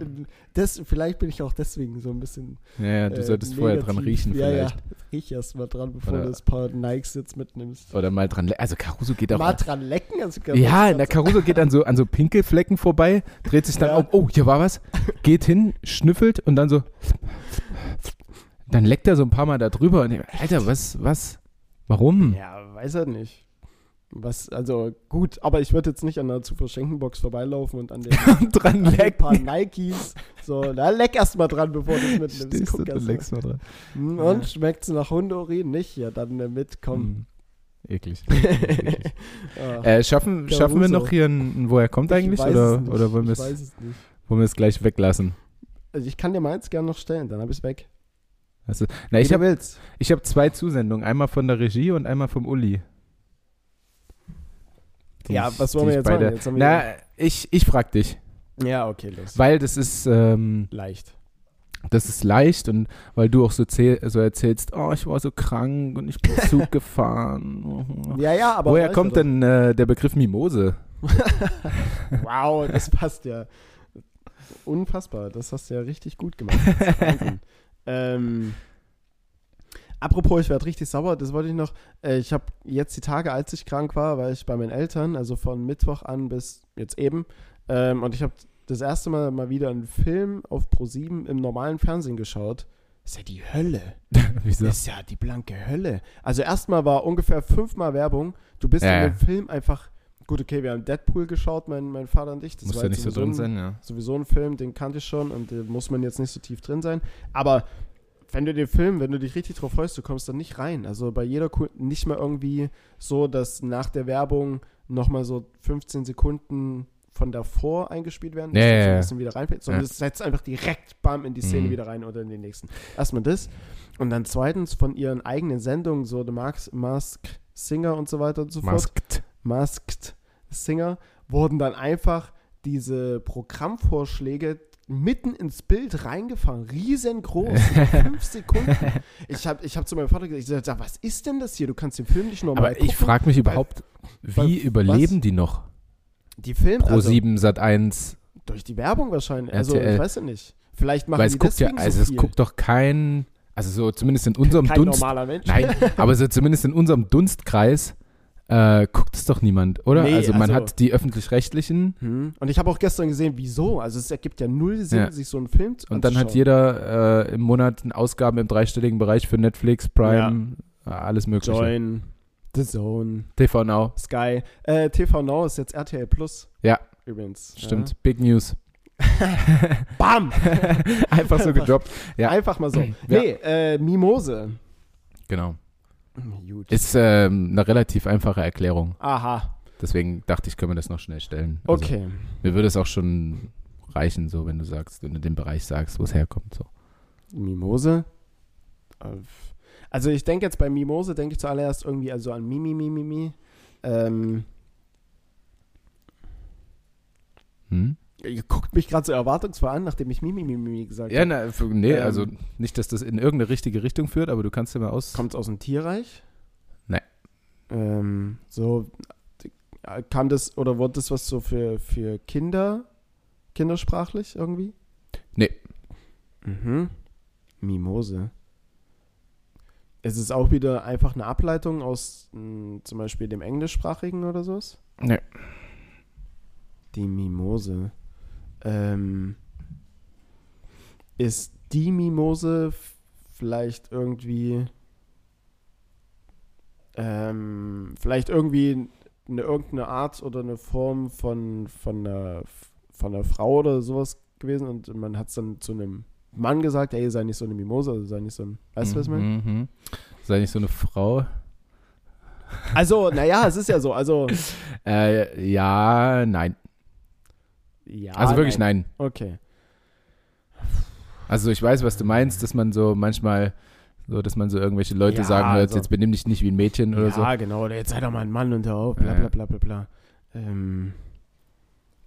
das, vielleicht bin ich auch deswegen so ein bisschen. Ja, ja, du äh, solltest vorher dran riechen ja, vielleicht. Ja, riech erst mal dran, bevor Oder- du das paar Nikes jetzt mitnimmst. Oder mal dran. le- Also Caruso geht auch. Mal dran lecken. Also Ja, der Caruso geht an so, an so Pinkelflecken vorbei, dreht sich dann Ja. um, oh, hier war was, geht hin, schnüffelt und dann so, dann leckt er so ein paar Mal da drüber und ich, Alter, was, was, warum? Ja, weiß er nicht. Was, also gut, aber ich würde jetzt nicht an der zu verschenken Box vorbeilaufen und an den, dran an den paar lecken. Nikes. So, da leck erst mal dran, bevor du es mitnimmst. Stehst du Guck mal. leckst mal dran. Hm, Ja. Und schmeckt es nach Hundeurin? Nicht? Ja, dann äh, mit, komm. Hm, Eklig. eklig. Ah, äh, schaffen, schaffen wir noch hier einen, woher kommt ich eigentlich? Oder, oder wollen wir es gleich weglassen? Also ich kann dir meins gerne noch stellen, dann habe ich es weg. Also, na, ich Wie du habe hab zwei Zusendungen, einmal von der Regie und einmal vom Uli. Die Ja, was wollen wir jetzt beide- machen? Jetzt Na, ich, ich frag dich. Ja, okay, los. Weil das ist, ähm, Leicht. das ist leicht und weil du auch so, so erzählst, oh, ich war so krank und ich bin Zug gefahren. Ja, ja, aber. Woher kommt er denn äh, der Begriff Mimose? Wow, das passt ja. Unfassbar. Das hast du ja richtig gut gemacht. Ähm, apropos, ich werde richtig sauer. Das wollte ich noch. Äh, ich habe jetzt die Tage, als ich krank war, war ich bei meinen Eltern, also von Mittwoch an bis jetzt eben. Ähm, und ich habe das erste Mal mal wieder einen Film auf Pro7 im normalen Fernsehen geschaut. Das ist ja die Hölle. Wieso? Das ist ja die blanke Hölle. Also erstmal war ungefähr fünfmal Werbung. Du bist Ja, in ja. dem Film einfach. Gut, okay, wir haben Deadpool geschaut, mein, mein Vater und ich. Das Muss war ja jetzt nicht so drin ein, sein, ja. Sowieso ein Film, den kannte ich schon und da muss man jetzt nicht so tief drin sein. Aber wenn du den Film, wenn du dich richtig drauf freust, du kommst dann nicht rein. Also bei jeder Ku nicht mal irgendwie so, dass nach der Werbung nochmal so 15 Sekunden von davor eingespielt werden, Ja, ja, so ein ja. bisschen wieder reinfällt, sondern Ja. es setzt einfach direkt bam in die Szene Mhm. wieder rein oder in den nächsten. Erstmal das. Und dann zweitens von ihren eigenen Sendungen, so The Mask, Mask Singer und so weiter und so fort. Masked. Masked Singer, wurden dann einfach diese Programmvorschläge mitten ins Bild reingefahren, riesengroß, fünf Sekunden. Ich habe ich hab zu meinem Vater gesagt, ich sag, was ist denn das hier? Du kannst den Film nicht normal Aber ich gucken. frage mich überhaupt, weil- wie überleben die noch? Die Film, Pro also, 7 Sat 1, durch die Werbung wahrscheinlich. Also RTL. ich weiß ja nicht. Vielleicht machen weil die es guckt ja, also so es viel. guckt doch kein, also so zumindest in unserem Kein Dunst, normaler Mensch. nein, aber so zumindest in unserem Dunstkreis äh, guckt es doch niemand, oder? Nee, also man also- hat die öffentlich-rechtlichen Hm. Und ich habe auch gestern gesehen, wieso. Also es ergibt ja null Sinn, Ja. sich so einen Film zu und dann hat jeder äh, im Monat Ausgaben im dreistelligen Bereich für Netflix, Prime, äh, alles mögliche. Join, The Zone, TV Now, Sky. Äh, TV Now ist jetzt RTL Plus. Ja. Übrigens. stimmt, Big News. Ja. Bam! Einfach so gedroppt. Ja. Einfach mal so. Ja. Nee, äh, Mimose. Genau. Gut. Ist ähm, eine relativ einfache Erklärung. Aha. Deswegen dachte ich, können wir das noch schnell stellen. Also, Okay. Mir würde es auch schon reichen, so wenn du sagst, wenn du den Bereich sagst, wo es herkommt. So. Mimose. Also ich denke jetzt bei Mimose, denke ich zuallererst irgendwie also an Mimi, Mimi, Mimi. Ähm, Hm? Ihr guckt mich gerade so erwartungsvoll an, nachdem ich Mimi, Mimi, gesagt Ja, habe. für, nee, Ähm. also nicht, dass das in irgendeine richtige Richtung führt, aber du kannst ja mal aus. Kommt es aus dem Tierreich? Nee. Ähm, so, kam das, oder wurde das was so für, für Kinder, kindersprachlich irgendwie? Nee. Mhm. Mimose. Ist es auch wieder einfach eine Ableitung aus mh, zum Beispiel dem Englischsprachigen oder sowas? Nee. Die Mimose. Ähm, ist die Mimose vielleicht irgendwie ähm, vielleicht irgendwie eine irgendeine Art oder eine Form von von einer, von einer Frau oder sowas gewesen und man hat es dann zu einem Mann gesagt, ey, sei nicht so eine Mimose, also sei nicht so ein, weißt du, was ich meine? Mhm. Sei nicht so eine Frau. Also, naja, es ist ja so, also Äh, ja, nein. Ja, also wirklich nein. Okay. Also ich weiß, was du meinst, dass man so manchmal, so dass man so irgendwelche Leute Ja, sagen hört, also- jetzt benimm dich nicht wie ein Mädchen oder ja, so. genau, oder jetzt sei doch mal ein Mann und hör auf, bla Ja, bla ja. bla bla bla. Ähm,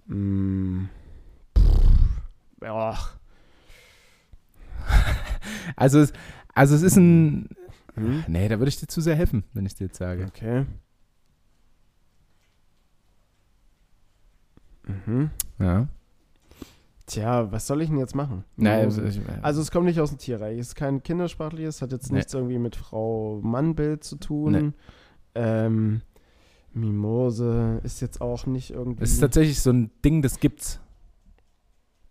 mm, ach, Also es, also es ist ein, hm? nee, da würde ich dir zu sehr helfen, wenn ich dir jetzt sage. Okay. Mhm. Ja. Tja, was soll ich denn jetzt machen? Nein, also, ich, also es kommt nicht aus dem Tierreich, es ist kein kindersprachliches, hat jetzt Nee. nichts irgendwie mit Frau-Mann-Bild zu tun. Nee. Ähm, Mimose ist jetzt auch nicht irgendwie. es ist tatsächlich so ein Ding, das gibt's.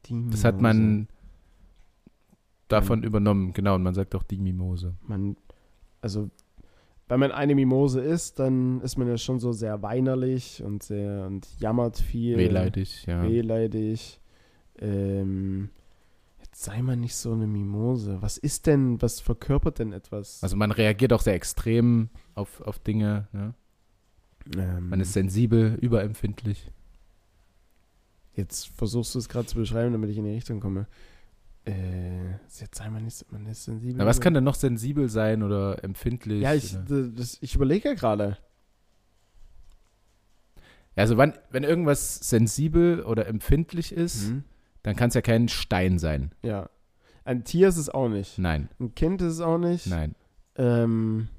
die Das hat man davon übernommen, genau, und man sagt auch die Mimose. man, also wenn man eine Mimose isst, dann ist man ja schon so sehr weinerlich und sehr und jammert viel. Wehleidig, ja. Wehleidig. Ähm, jetzt sei mal nicht so eine Mimose. Was ist denn, was verkörpert denn etwas? Also man reagiert auch sehr extrem auf, auf Dinge. Ja. ähm, Man ist sensibel, überempfindlich. jetzt versuchst du es gerade zu beschreiben, damit ich in die Richtung komme. Äh, jetzt sei mal nicht, man ist sensibel. Na, was kann denn noch sensibel sein oder empfindlich? Ja, ich, oder? d- das, ich überlege ja gerade. Also wann, wenn irgendwas sensibel oder empfindlich ist, Mhm. dann kann es ja kein Stein sein. Ja. Ein Tier ist es auch nicht. Nein, Ein Kind ist es auch nicht. nein. Ähm,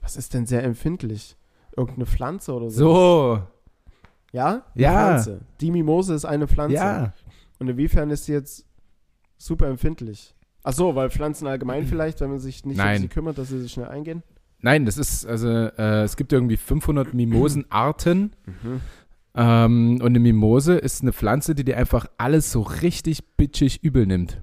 was ist denn sehr empfindlich? Irgendeine Pflanze oder so? So, Ja? Eine Ja. Pflanze. Die Mimose ist eine Pflanze. ja. Und inwiefern ist sie jetzt super empfindlich? Ach so, weil Pflanzen allgemein vielleicht, wenn man sich nicht um Nein. sie kümmert, dass sie sich schnell eingehen? Nein, das ist, also, äh, es gibt irgendwie 500 Mimosenarten. Mhm. Ähm, und eine Mimose ist eine Pflanze, die dir einfach alles so richtig bitchig übel nimmt.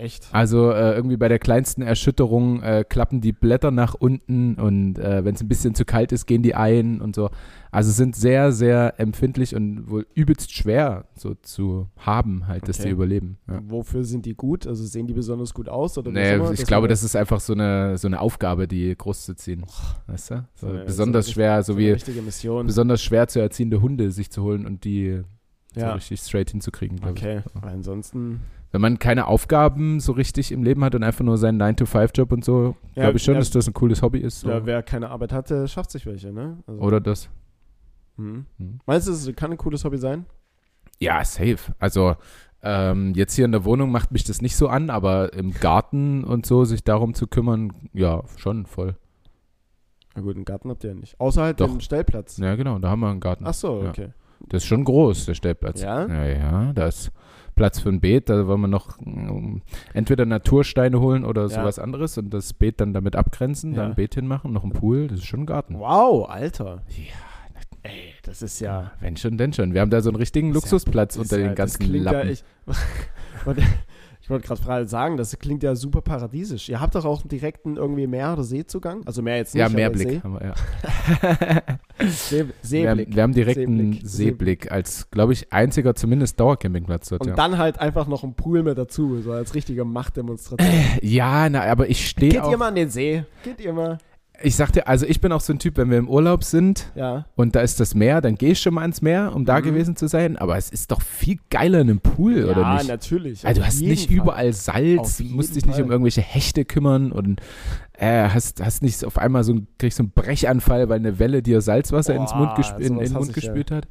Echt? Also äh, irgendwie bei der kleinsten Erschütterung äh, klappen die Blätter nach unten und äh, wenn es ein bisschen zu kalt ist, gehen die ein und so. Also sind sehr, sehr empfindlich und wohl übelst schwer so zu haben, halt, dass Okay. die überleben. Ja. Wofür sind die gut? Also sehen die besonders gut aus? Oder Nee, ich Dass glaube, das ist einfach so eine, so eine Aufgabe, die groß zu ziehen. Weißt du? So So eine- besonders so schwer, so so wie richtige Mission. besonders schwer zu erziehende Hunde sich zu holen und die so Ja. richtig straight hinzukriegen, Okay, ich. ansonsten. Wenn man keine Aufgaben so richtig im Leben hat und einfach nur seinen 9-to-5-Job und so, Ja, glaube ich schon, ja. dass das ein cooles Hobby ist. So. Ja, wer keine Arbeit hatte, schafft sich welche, ne? Also, Oder das. Mhm. Mhm. Meinst du, es kann ein cooles Hobby sein? Ja, safe. Also ähm, jetzt hier in der Wohnung macht mich das nicht so an, aber im Garten und so sich darum zu kümmern, ja, schon voll. Na gut, einen Garten habt ihr ja nicht. Außer halt Doch. den Stellplatz. Ja, genau, da haben wir einen Garten. Ach so, Ja. okay. Das ist schon groß, der Stellplatz. Ja? Ja, ja, da ist Platz für ein Beet, da wollen wir noch ähm, entweder Natursteine holen oder Ja. sowas anderes und das Beet dann damit abgrenzen, Ja. dann ein Beet hinmachen, noch ein Pool, das ist schon ein Garten. Wow, Alter. Ja, Ey, das ist ja. wenn schon, denn schon. Wir haben da so einen richtigen Luxusplatz unter den ganzen Lappen. Ich wollte- ich wollte gerade frei sagen, das klingt ja super paradiesisch. Ihr habt doch auch direkt einen irgendwie Meer- oder Seezugang? Also Meer jetzt nicht, ja, See. haben wir, ja. See, Wir Seeblick. haben, wir haben direkt einen Seeblick. Seeblick als, glaube ich, einziger zumindest Dauercampingplatz dort. Und ja. dann halt einfach noch ein Pool mit dazu, so als richtige Machtdemonstration. ja, na, aber ich stehe Geht auch. ihr mal an den See? Geht ihr mal? Ich sagte, also ich bin auch so ein Typ, wenn wir im Urlaub sind Ja. und da ist das Meer, dann gehe ich schon mal ins Meer, um da Mhm. gewesen zu sein. Aber es ist doch viel geiler in einem Pool, oder ja, nicht? natürlich. Also du hast nicht Fall. überall Salz, musst dich nicht um Fall. irgendwelche Hechte kümmern und äh, hast, hast nicht auf einmal so ein, kriegst so einen Brechanfall, weil eine Welle dir Salzwasser ins Mund Boah, in, in den Mund ich, ja. gespült hat.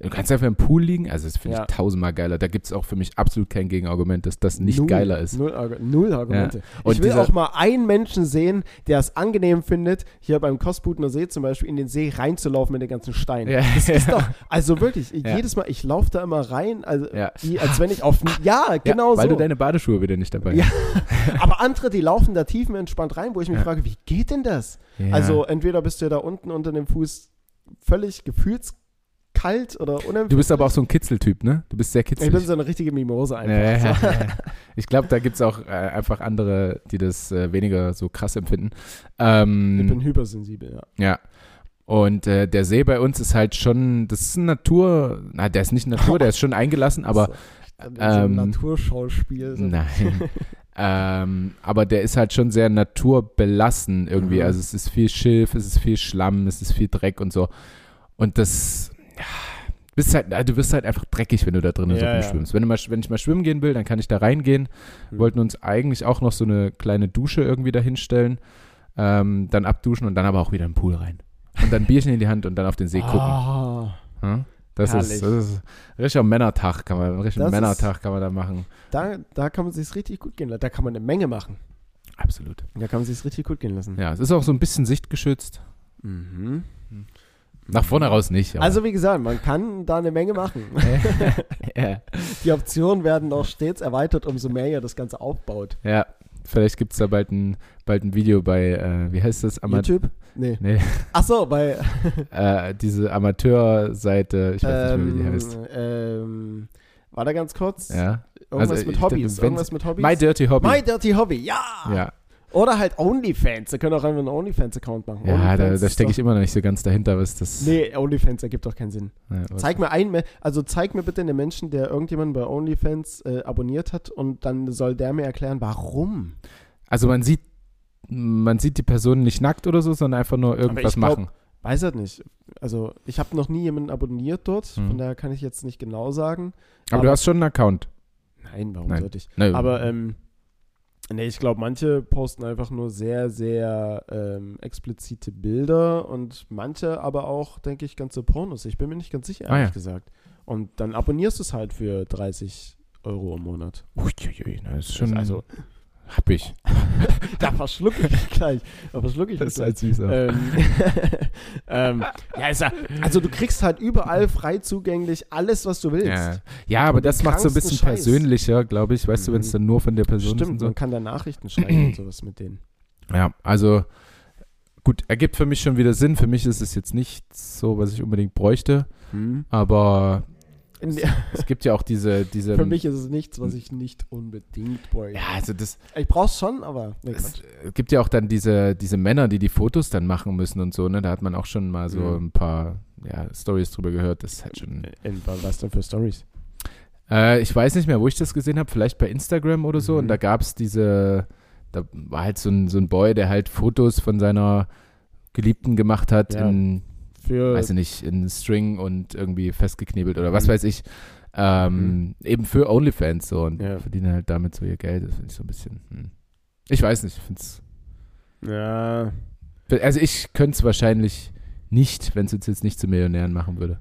Du kannst einfach im Pool liegen, also das finde Ja. ich tausendmal geiler. Da gibt es auch für mich absolut kein Gegenargument, dass das nicht null, geiler ist. Null, Argu null Argumente. Und ich will dieser- auch mal einen Menschen sehen, der es angenehm findet, hier beim Kostbutner See zum Beispiel in den See reinzulaufen mit den ganzen Steinen. Ja. Das ist doch, also wirklich, Ja. jedes Mal, ich laufe da immer rein, also Ja. wie, als wenn ich auf, ja, genau ja, weil so. du deine Badeschuhe wieder nicht dabei Ja. hast. Aber andere, die laufen da tiefenentspannt rein, wo ich mich Ja. frage, wie geht denn das? Ja. Also entweder bist du da unten unter dem Fuß völlig gefühlskalt oder unempfindlich. du bist aber auch so ein Kitzeltyp, ne? Du bist sehr ich bin kitzelig. so eine richtige Mimose einfach. ja, ja. Ich glaube, da gibt es auch äh, einfach andere, die das äh, weniger so krass empfinden. Ähm, Ich bin hypersensibel, ja. Ja. Und äh, der See bei uns ist halt schon, das ist ein Natur, na, der ist nicht Natur, der ist schon eingelassen, aber so, so ähm, ein Naturschauspiel. So. nein. ähm, aber der ist halt schon sehr naturbelassen irgendwie. Mhm. Also es ist viel Schilf, es ist viel Schlamm, es ist viel Dreck und so. Und das, ja, bist halt, du wirst halt einfach dreckig, wenn du da drinnen so Ja, ja. rumschwimmst. Wenn, du mal, wenn ich mal schwimmen gehen will, dann kann ich da reingehen. Mhm. Wollten uns eigentlich auch noch so eine kleine Dusche irgendwie dahinstellen, ähm, dann abduschen und dann aber auch wieder im Pool rein. Und dann Bierchen in die Hand und dann auf den See gucken. Ah, Hm? Das, herrlich. ist, das ist ein richtiger Männertag, kann man, ein richtiger Männertag kann man da machen. da, da kann man sich richtig gut gehen lassen. Da kann man eine Menge machen. Absolut. Da kann man sich richtig gut gehen lassen. Ja, es ist auch so ein bisschen sichtgeschützt. Mhm. Nach vorne raus nicht. Also wie gesagt, man kann da eine Menge machen. ja. Die Optionen werden auch stets erweitert, umso mehr ihr das Ganze aufbaut. ja, vielleicht gibt es da bald ein, bald ein Video bei, äh, wie heißt das? Ama YouTube? Nee. Nee, Ach so, bei äh, diese Amateurseite, ich weiß nicht mehr, wie die heißt. ähm, ähm, war da ganz kurz? Ja. Irgendwas Also, mit Hobbys. Irgendwas mit Hobbys? My Dirty Hobby. My Dirty Hobby, ja! ja, Oder halt OnlyFans. Da können auch einfach einen OnlyFans-Account machen. ja da, OnlyFans da ist stecke ich immer noch nicht so ganz dahinter, was das. Nee, OnlyFans ergibt doch keinen Sinn. Ja, Zeig mir einen, also zeig mir bitte einen Menschen, der irgendjemanden bei OnlyFans äh, abonniert hat und dann soll der mir erklären, warum. Also man sieht, man sieht die Person nicht nackt oder so, sondern einfach nur irgendwas ich glaub- machen. Weiß er nicht. Also ich habe noch nie jemanden abonniert dort, Mhm. von daher kann ich jetzt nicht genau sagen. Aber, aber- du hast schon einen Account. Nein, warum Nein. sollte ich? Ne, Aber ähm, nee, ich glaube, manche posten einfach nur sehr, sehr ähm, explizite Bilder und manche aber auch, denke ich, ganze Pornos. Ich bin mir nicht ganz sicher, Ah, ehrlich ja. gesagt. Und dann abonnierst du es halt für 30 Euro im Monat. Uiuiui, das ist schon. also, hab ich. da verschlucke ich mich gleich. Da verschlucke ich mich gleich. halt süß. Ähm, ähm, ja, ist ja, also du kriegst halt überall frei zugänglich alles, was du willst. Ja, ja aber das macht so ein bisschen Scheiß. persönlicher, glaube ich. Weißt du, wenn es Mhm. dann nur von der Person ist Stimmt, und so. man kann da Nachrichten schreiben und sowas mit denen. Ja, also gut, ergibt für mich schon wieder Sinn. Für mich ist es jetzt nicht so, was ich unbedingt bräuchte. Hm? Aber In, Es gibt ja auch diese, diese für mich ist es nichts, was ich nicht unbedingt bräuchte. ja, also das, Ich brauch's schon, aber. Nee, es Quatsch. gibt ja auch dann diese, diese Männer, die die Fotos dann machen müssen und so, ne? Da hat man auch schon mal so Mhm. ein paar ja, Stories drüber gehört. Das ist halt schon. In, was denn für Stories? Äh, ich weiß nicht mehr, wo ich das gesehen habe, vielleicht bei Instagram oder so. Mhm. Und da gab es diese, da war halt so ein, so ein Boy, der halt Fotos von seiner Geliebten gemacht hat Ja. in, Für. weiß ich nicht, in String und irgendwie festgeknebelt oder was Mhm. weiß ich. Ähm, Eben für OnlyFans so und Ja. verdienen halt damit so ihr Geld. Das finde ich so ein bisschen. Hm. Ich weiß nicht, ich finde es. ja. Also ich könnte es wahrscheinlich nicht, wenn es uns jetzt nicht zu Millionären machen würde.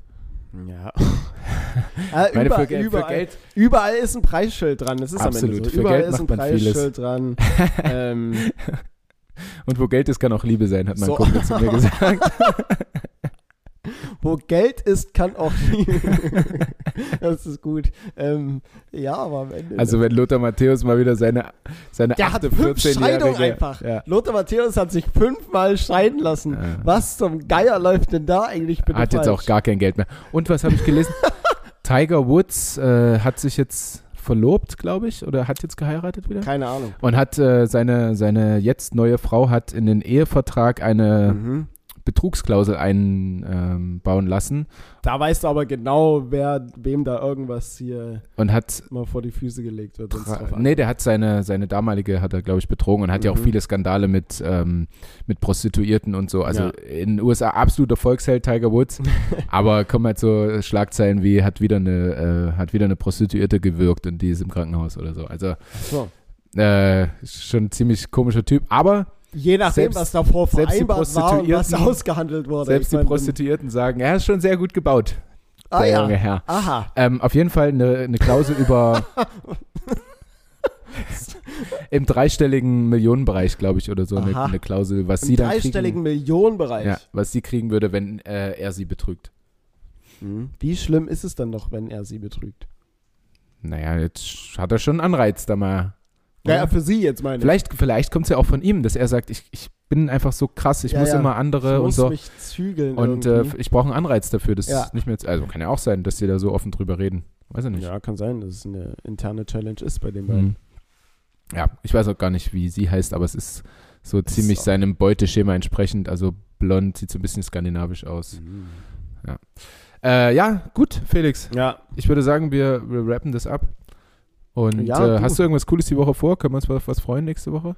Ja. Ah, Ich meine, überall, für, Geld- für überall, Geld, überall ist ein Preisschild dran. Das ist am Absolut. Ende so. Für Überall Geld ist ein man vieles. Preisschild dran. ähm, und wo Geld ist, kann auch Liebe sein, hat mein So. Kumpel zu mir gesagt. Wo Geld ist, kann auch Liebe. das ist gut. Ähm, ja, aber am Ende. Also wenn Lothar Matthäus mal wieder seine, seine Der hat achte, fünf 14-jährige... Scheidungen einfach. Ja. Lothar Matthäus hat sich fünfmal scheiden lassen. Ja. Was zum Geier läuft denn da eigentlich bitte Hat jetzt falsch? auch gar kein Geld mehr. Und was habe ich gelesen? Tiger Woods äh, hat sich jetzt verlobt, glaube ich, oder hat jetzt geheiratet wieder. Keine Ahnung. Und hat äh, seine, seine jetzt neue Frau hat in den Ehevertrag eine Mhm. Betrugsklausel einbauen lassen Da weißt du aber genau, wer wem da irgendwas hier und hat mal vor die Füße gelegt wird. Nee, der hat seine, seine damalige, hat er, glaube ich, betrogen und hat ja auch Mhm. viele Skandale mit, ähm, mit Prostituierten und so. Also Ja. in den USA absoluter Volksheld Tiger Woods. aber kommen halt so Schlagzeilen wie hat wieder eine, äh, hat wieder eine Prostituierte gewürgt und die ist im Krankenhaus oder so. Also So. äh, schon ein ziemlich komischer Typ. Aber Je nachdem, Selbst- was davor vereinbart war und was ausgehandelt wurde. selbst Ich die Prostituierten sagen, er ist schon sehr gut gebaut, Ah der ja. junge Herr. Aha. Ähm, auf jeden Fall eine, eine Klausel über im dreistelligen Millionenbereich, glaube ich, oder so eine, eine Klausel, was Im sie dann dreistelligen kriegen, Millionenbereich. ja, was sie kriegen würde, wenn äh, er sie betrügt. Mhm. Wie schlimm ist es dann noch, wenn er sie betrügt? Naja, jetzt hat er schon einen Anreiz da mal. Ja, ja, oder? für sie jetzt meine ich. vielleicht vielleicht kommt es ja auch von ihm, dass er sagt, ich, ich bin einfach so krass, ich Ja, muss ja. immer ich andere und muss so. mich zügeln Und äh, ich brauche einen Anreiz dafür, das Ja. ist nicht mehr, also kann ja auch sein, dass die da so offen drüber reden. Weiß ich nicht. ja, kann sein, dass es eine interne Challenge ist bei den beiden. Hm. Ja, ich weiß auch gar nicht, wie sie heißt, aber es ist so Es ziemlich ist seinem Beuteschema entsprechend. Also blond, sieht so ein bisschen skandinavisch aus. Mhm. Äh, ja, gut, Felix. Ja, Ich würde sagen, wir, wir rappen das ab. Und Ja, äh, hast du irgendwas Cooles die Woche vor? Können wir uns auf was freuen nächste Woche?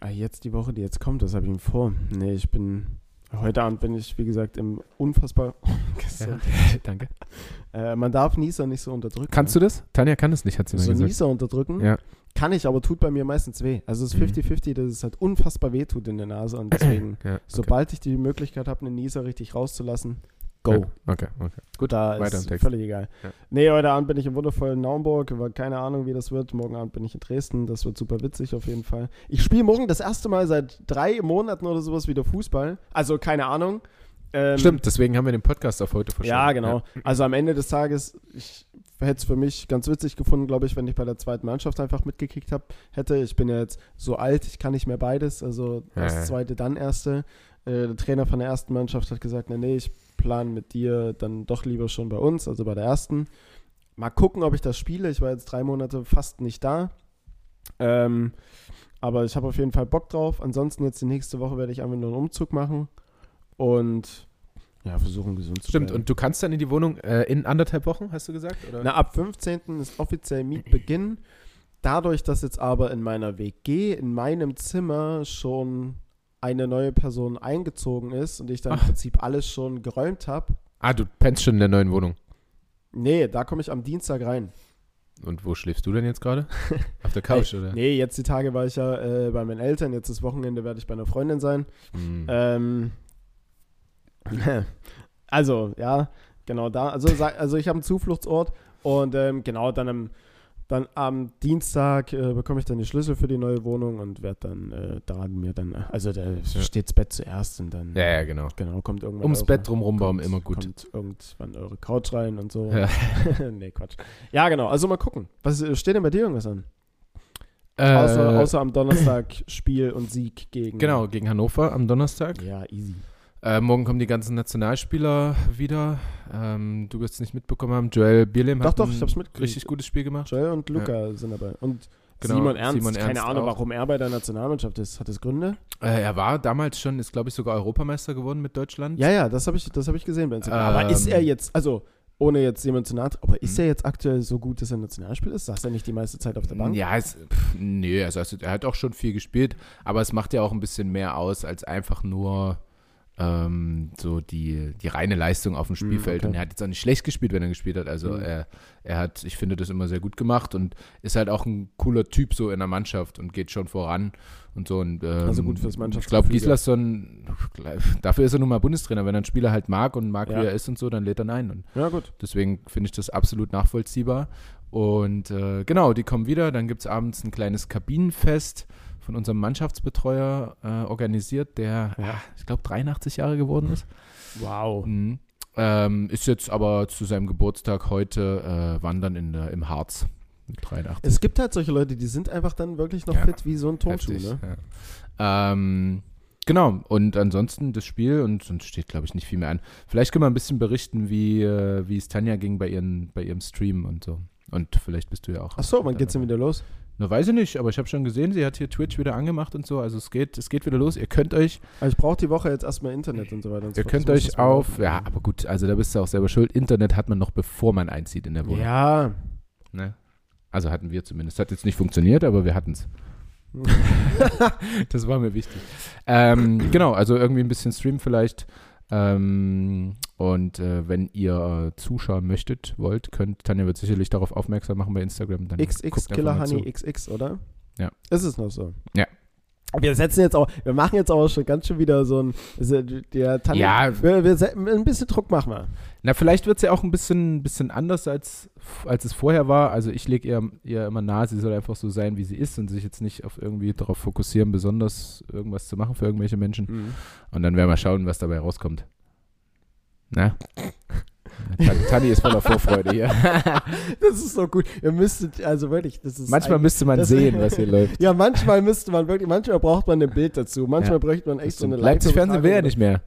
Ah, jetzt die Woche, die jetzt kommt, das habe ich ihm vor. Nee, ich bin. Heute Abend bin ich, wie gesagt, im unfassbar gesund. Danke. Äh, man darf Nieser nicht so unterdrücken. Kannst du das? Tanja kann es nicht, hat sie mir so gesagt. Nieser unterdrücken? Ja. Kann ich, aber tut bei mir meistens weh. Also es ist Mhm. 50-50, dass es halt unfassbar weh tut in der Nase und deswegen, Ja, okay. sobald ich die Möglichkeit habe, einen Nieser richtig rauszulassen, go. Ja, Okay, okay. Gut, da weiter ist völlig egal. Ja. Nee, heute Abend bin ich im wundervollen Naumburg, keine Ahnung, wie das wird. Morgen Abend bin ich in Dresden, das wird super witzig auf jeden Fall. Ich spiele morgen das erste Mal seit drei Monaten oder sowas wieder Fußball. Also keine Ahnung. Ähm, Stimmt, deswegen haben wir den Podcast auf heute verschoben. Ja, genau. Also am Ende des Tages, ich hätte es für mich ganz witzig gefunden, glaube ich, wenn ich bei der zweiten Mannschaft einfach mitgekickt hab, hätte. Ich bin ja jetzt so alt, ich kann nicht mehr beides. Also Ja, erst ja. zweite, dann erste. Äh, der Trainer von der ersten Mannschaft hat gesagt, nee, nee, ich plane mit dir dann doch lieber schon bei uns, also bei der ersten. Mal gucken, ob ich das spiele. Ich war jetzt drei Monate fast nicht da. Ähm, aber ich habe auf jeden Fall Bock drauf. Ansonsten jetzt die nächste Woche werde ich einfach nur einen Umzug machen und ja, versuchen gesund zu Stimmt, bleiben. und du kannst dann in die Wohnung äh, in anderthalb Wochen, hast du gesagt? Oder? Na, ab 15. ist offiziell Mietbeginn. Dadurch, dass jetzt aber in meiner WG, in meinem Zimmer schon eine neue Person eingezogen ist und ich dann Ach. im Prinzip alles schon geräumt habe. ah, du pennst schon in der neuen Wohnung. Nee, da komme ich am Dienstag rein. Und wo schläfst du denn jetzt gerade? Auf der Couch, oder? Nee, jetzt die Tage war ich ja äh, bei meinen Eltern, jetzt das Wochenende werde ich bei einer Freundin sein. Hm. Ähm, also, ja, genau da. Also, also ich habe einen Zufluchtsort und ähm, genau dann am, dann am Dienstag äh, bekomme ich dann die Schlüssel für die neue Wohnung und werde dann äh, da mir dann, also da steht das Bett zuerst und dann ja, ja, genau. genau kommt irgendwann Ums eure- Bett drumrum bauen immer gut. Kommt irgendwann eure Couch rein und so. Ja. nee, Quatsch. Ja, genau. Also mal gucken. Was äh, steht denn bei dir irgendwas an? Äh, Außer, außer am Donnerstag Spiel und Sieg gegen. Genau, gegen Hannover am Donnerstag. Ja, easy. Äh, morgen kommen die ganzen Nationalspieler wieder. Ähm, du wirst es nicht mitbekommen haben. Joel Bierlehm Doch, hat doch, ein richtig gutes Spiel gemacht. Joel und Luca sind dabei. Und Genau, Simon Ernst, Simon keine Ernst Ahnung, auch. warum er bei der Nationalmannschaft ist. Hat das Gründe? Äh, er war damals schon, ist glaube ich sogar Europameister geworden mit Deutschland. Ja, ja, das habe ich, das hab ich gesehen bei Instagram. aber Ähm. ist er jetzt, also ohne jetzt jemand zu nahe, aber ist Mhm. er jetzt aktuell so gut, dass er Nationalspiel ist? Saß er nicht die meiste Zeit auf der Bank? Ja, es, pff, nee, also er hat auch schon viel gespielt, aber es macht ja auch ein bisschen mehr aus als einfach nur ähm, so die, die reine Leistung auf dem Spielfeld. okay. Und er hat jetzt auch nicht schlecht gespielt, wenn er gespielt hat. Also Mhm. er, er hat, ich finde das immer sehr gut gemacht und ist halt auch ein cooler Typ so in der Mannschaft und geht schon voran und so. Und, ähm, Also gut fürs Ich glaube. Gislason, dafür ist er nun mal Bundestrainer. Wenn er einen Spieler halt mag und mag, Ja. wie er ist und so, dann lädt er ihn ein. Und Ja, gut. Deswegen finde ich das absolut nachvollziehbar. Und äh, genau, die kommen wieder. Dann gibt es abends ein kleines Kabinenfest von unserem Mannschaftsbetreuer äh, organisiert, der, Ja. ich glaube, 83 Jahre geworden ist. Wow. Mhm. Ähm, ist jetzt aber zu seinem Geburtstag heute äh, wandern in der, im Harz mit 83. Es gibt halt solche Leute, die sind einfach dann wirklich noch Ja, fit wie so ein Turnschuh, Heftig, ne? ja. ähm, genau, und ansonsten das Spiel und sonst steht, glaube ich, nicht viel mehr an. Vielleicht können wir ein bisschen berichten, wie, äh, wie es Tanja ging bei, ihren, bei ihrem Stream und so. Und vielleicht bist du ja auch. Achso, wann geht's denn wieder los? Na, weiß ich nicht, aber ich habe schon gesehen, sie hat hier Twitch wieder angemacht und so. Also es geht, es geht wieder los. Ihr könnt euch, Also ich brauche die Woche jetzt erstmal Internet und so weiter und so ihr könnt euch auf, laufen. ja, aber gut, also da bist du auch selber schuld. Internet hat man noch bevor man einzieht in der Wohnung. Ja. Ne? Also hatten wir zumindest. Hat jetzt nicht funktioniert, aber wir hatten es. das war mir wichtig. Ähm, genau, also irgendwie ein bisschen Stream vielleicht. Ähm, und äh, wenn ihr äh, zuschauen möchtet, wollt, könnt, Tanja wird sicherlich darauf aufmerksam machen bei Instagram. Dann XX guckt einfach Killer mal zu. Honey XX, oder? Ja. Ist es noch so? Ja. Wir setzen jetzt auch, wir machen jetzt auch schon ganz schön wieder so ein, der Tanja, Ja. wir, wir, ein bisschen Druck machen wir. Na, vielleicht wird es ja auch ein bisschen, bisschen anders, als, als es vorher war. Also ich lege ihr, ihr immer nahe, sie soll einfach so sein, wie sie ist und sich jetzt nicht auf irgendwie darauf fokussieren, besonders irgendwas zu machen für irgendwelche Menschen. Und dann werden wir schauen, was dabei rauskommt. Na? Tan- Tanni ist voller Vorfreude hier. Das ist so gut. Ihr müsstet, also wirklich, das ist. Manchmal müsste man sehen, was hier läuft. Ja, manchmal müsste man wirklich, manchmal braucht man ein Bild dazu. Manchmal Ja. bräuchte man echt so eine Leipzig Fernsehen will ja nicht mehr.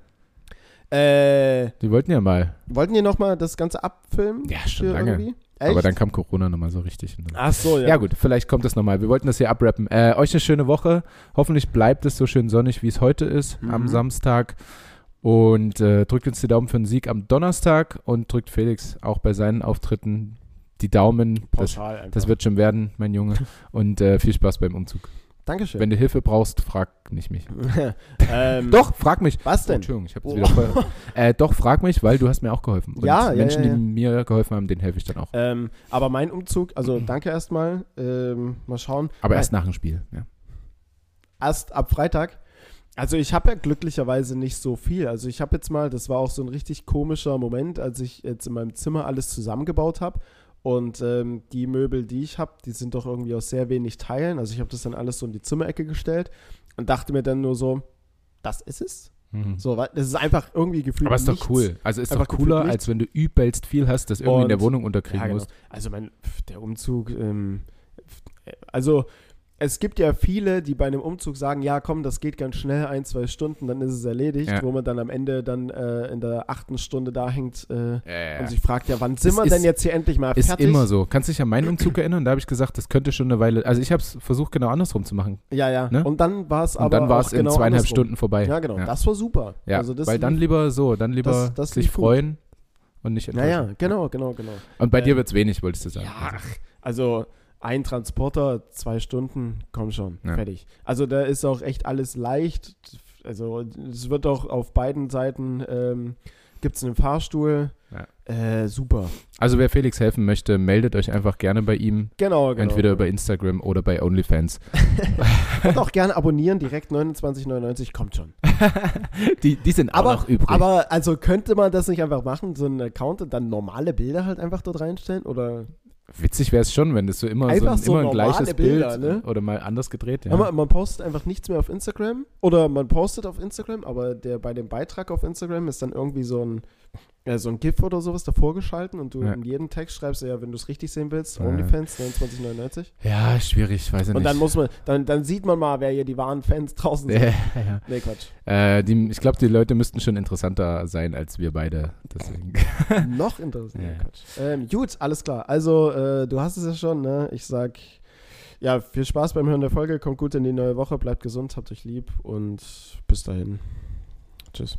Äh, Die wollten ja mal. wollten die nochmal das Ganze abfilmen? Ja, schon lange. irgendwie? Echt? Aber dann kam Corona nochmal so richtig. Ach so, ja. Ja. gut, vielleicht kommt es nochmal. Wir wollten das hier abrappen. Äh, euch eine schöne Woche. Hoffentlich bleibt es so schön sonnig, wie es heute ist, Mhm. am Samstag. Und äh, drückt uns die Daumen für den Sieg am Donnerstag und drückt Felix auch bei seinen Auftritten die Daumen. Das, Pauschal einfach. das wird schon werden, mein Junge. Und äh, viel Spaß beim Umzug. Dankeschön. Wenn du Hilfe brauchst, frag nicht mich. ähm, Doch, frag mich. Was Oh, denn? Entschuldigung, ich habe es Oh. wieder voll. äh, doch, frag mich, weil du hast mir auch geholfen. Und Ja, ja, Menschen, ja, ja. die mir geholfen haben, denen helfe ich dann auch. Ähm, aber mein Umzug, also danke erstmal. Ähm, mal schauen. Aber Nein, erst nach dem Spiel. Ja. erst ab Freitag. Also ich habe ja glücklicherweise nicht so viel. Also ich habe jetzt mal, das war auch so ein richtig komischer Moment, als ich jetzt in meinem Zimmer alles zusammengebaut habe. Und ähm, die Möbel, die ich habe, die sind doch irgendwie aus sehr wenig Teilen. Also ich habe das dann alles so in die Zimmerecke gestellt und dachte mir dann nur so, das ist es. Mhm. So, das ist einfach irgendwie gefühlt Aber ist doch nichts. cool. Also ist Einfach doch cooler, als wenn du übelst viel hast, das irgendwie in der Und- Wohnung unterkriegen Ja, genau. musst. Also mein, der Umzug, ähm, pf, also es gibt ja viele, die bei einem Umzug sagen, ja komm, das geht ganz schnell, ein, zwei Stunden, dann ist es erledigt, Ja. wo man dann am Ende dann äh, in der achten Stunde da hängt äh, Ja, und sich fragt, ja wann sind wir ist- denn jetzt hier endlich mal Ist fertig? immer so. Kannst dich an meinen Umzug erinnern? Da habe ich gesagt, das könnte schon eine Weile. Also ich habe es versucht, genau andersrum zu machen. Ja, ja. Ne? Und dann war es Und aber dann war es in genau zweieinhalb andersrum. Stunden vorbei. Ja, genau. Ja. Das war super. Ja, also das weil dann lief- lieber so, dann lieber Das- das sich freuen und nicht Ja, enttäuschen. ja, genau, genau, genau. Und bei dir Ähm, wird es wenig, wolltest du sagen. Ja, ach, also ein Transporter, zwei Stunden, komm schon, Ja. fertig. Also da ist auch echt alles leicht. Also es wird auch auf beiden Seiten ähm, gibt es einen Fahrstuhl. Äh, super. Also wer Felix helfen möchte, meldet euch einfach gerne bei ihm. Genau, genau. Entweder über Instagram oder bei OnlyFans. Und auch gerne abonnieren, direkt 29,99 kommt schon. die, die sind auch Aber, noch übrig. aber also könnte man das nicht einfach machen, so einen Account und dann normale Bilder halt einfach dort reinstellen? Oder Witzig wäre es schon, wenn das so immer, so Einfach ein, so immer ein normale gleiches Bilder, Bild ne? oder mal anders gedreht. Ja. Aber man postet einfach nichts mehr auf Instagram oder man postet auf Instagram, aber der bei dem Beitrag auf Instagram ist dann irgendwie so ein ja, so ein GIF oder sowas davor geschalten und du Ja. in jedem Text schreibst, ja, wenn du es richtig sehen willst, Ja. OnlyFans 29,99. Ja, schwierig, weiß ich Und nicht. dann muss man, dann, dann sieht man mal, wer hier die wahren Fans draußen sind. ja, ja. Nee, Quatsch. Äh, die, ich glaube, die Leute müssten schon interessanter sein als wir beide. Deswegen. Noch interessanter. Ja. Quatsch. Ähm, gut, alles klar. Also, äh, du hast es ja schon, ne? Ich sag, ja, viel Spaß beim Hören der Folge. Kommt gut in die neue Woche. Bleibt gesund, habt euch lieb und bis dahin. Tschüss.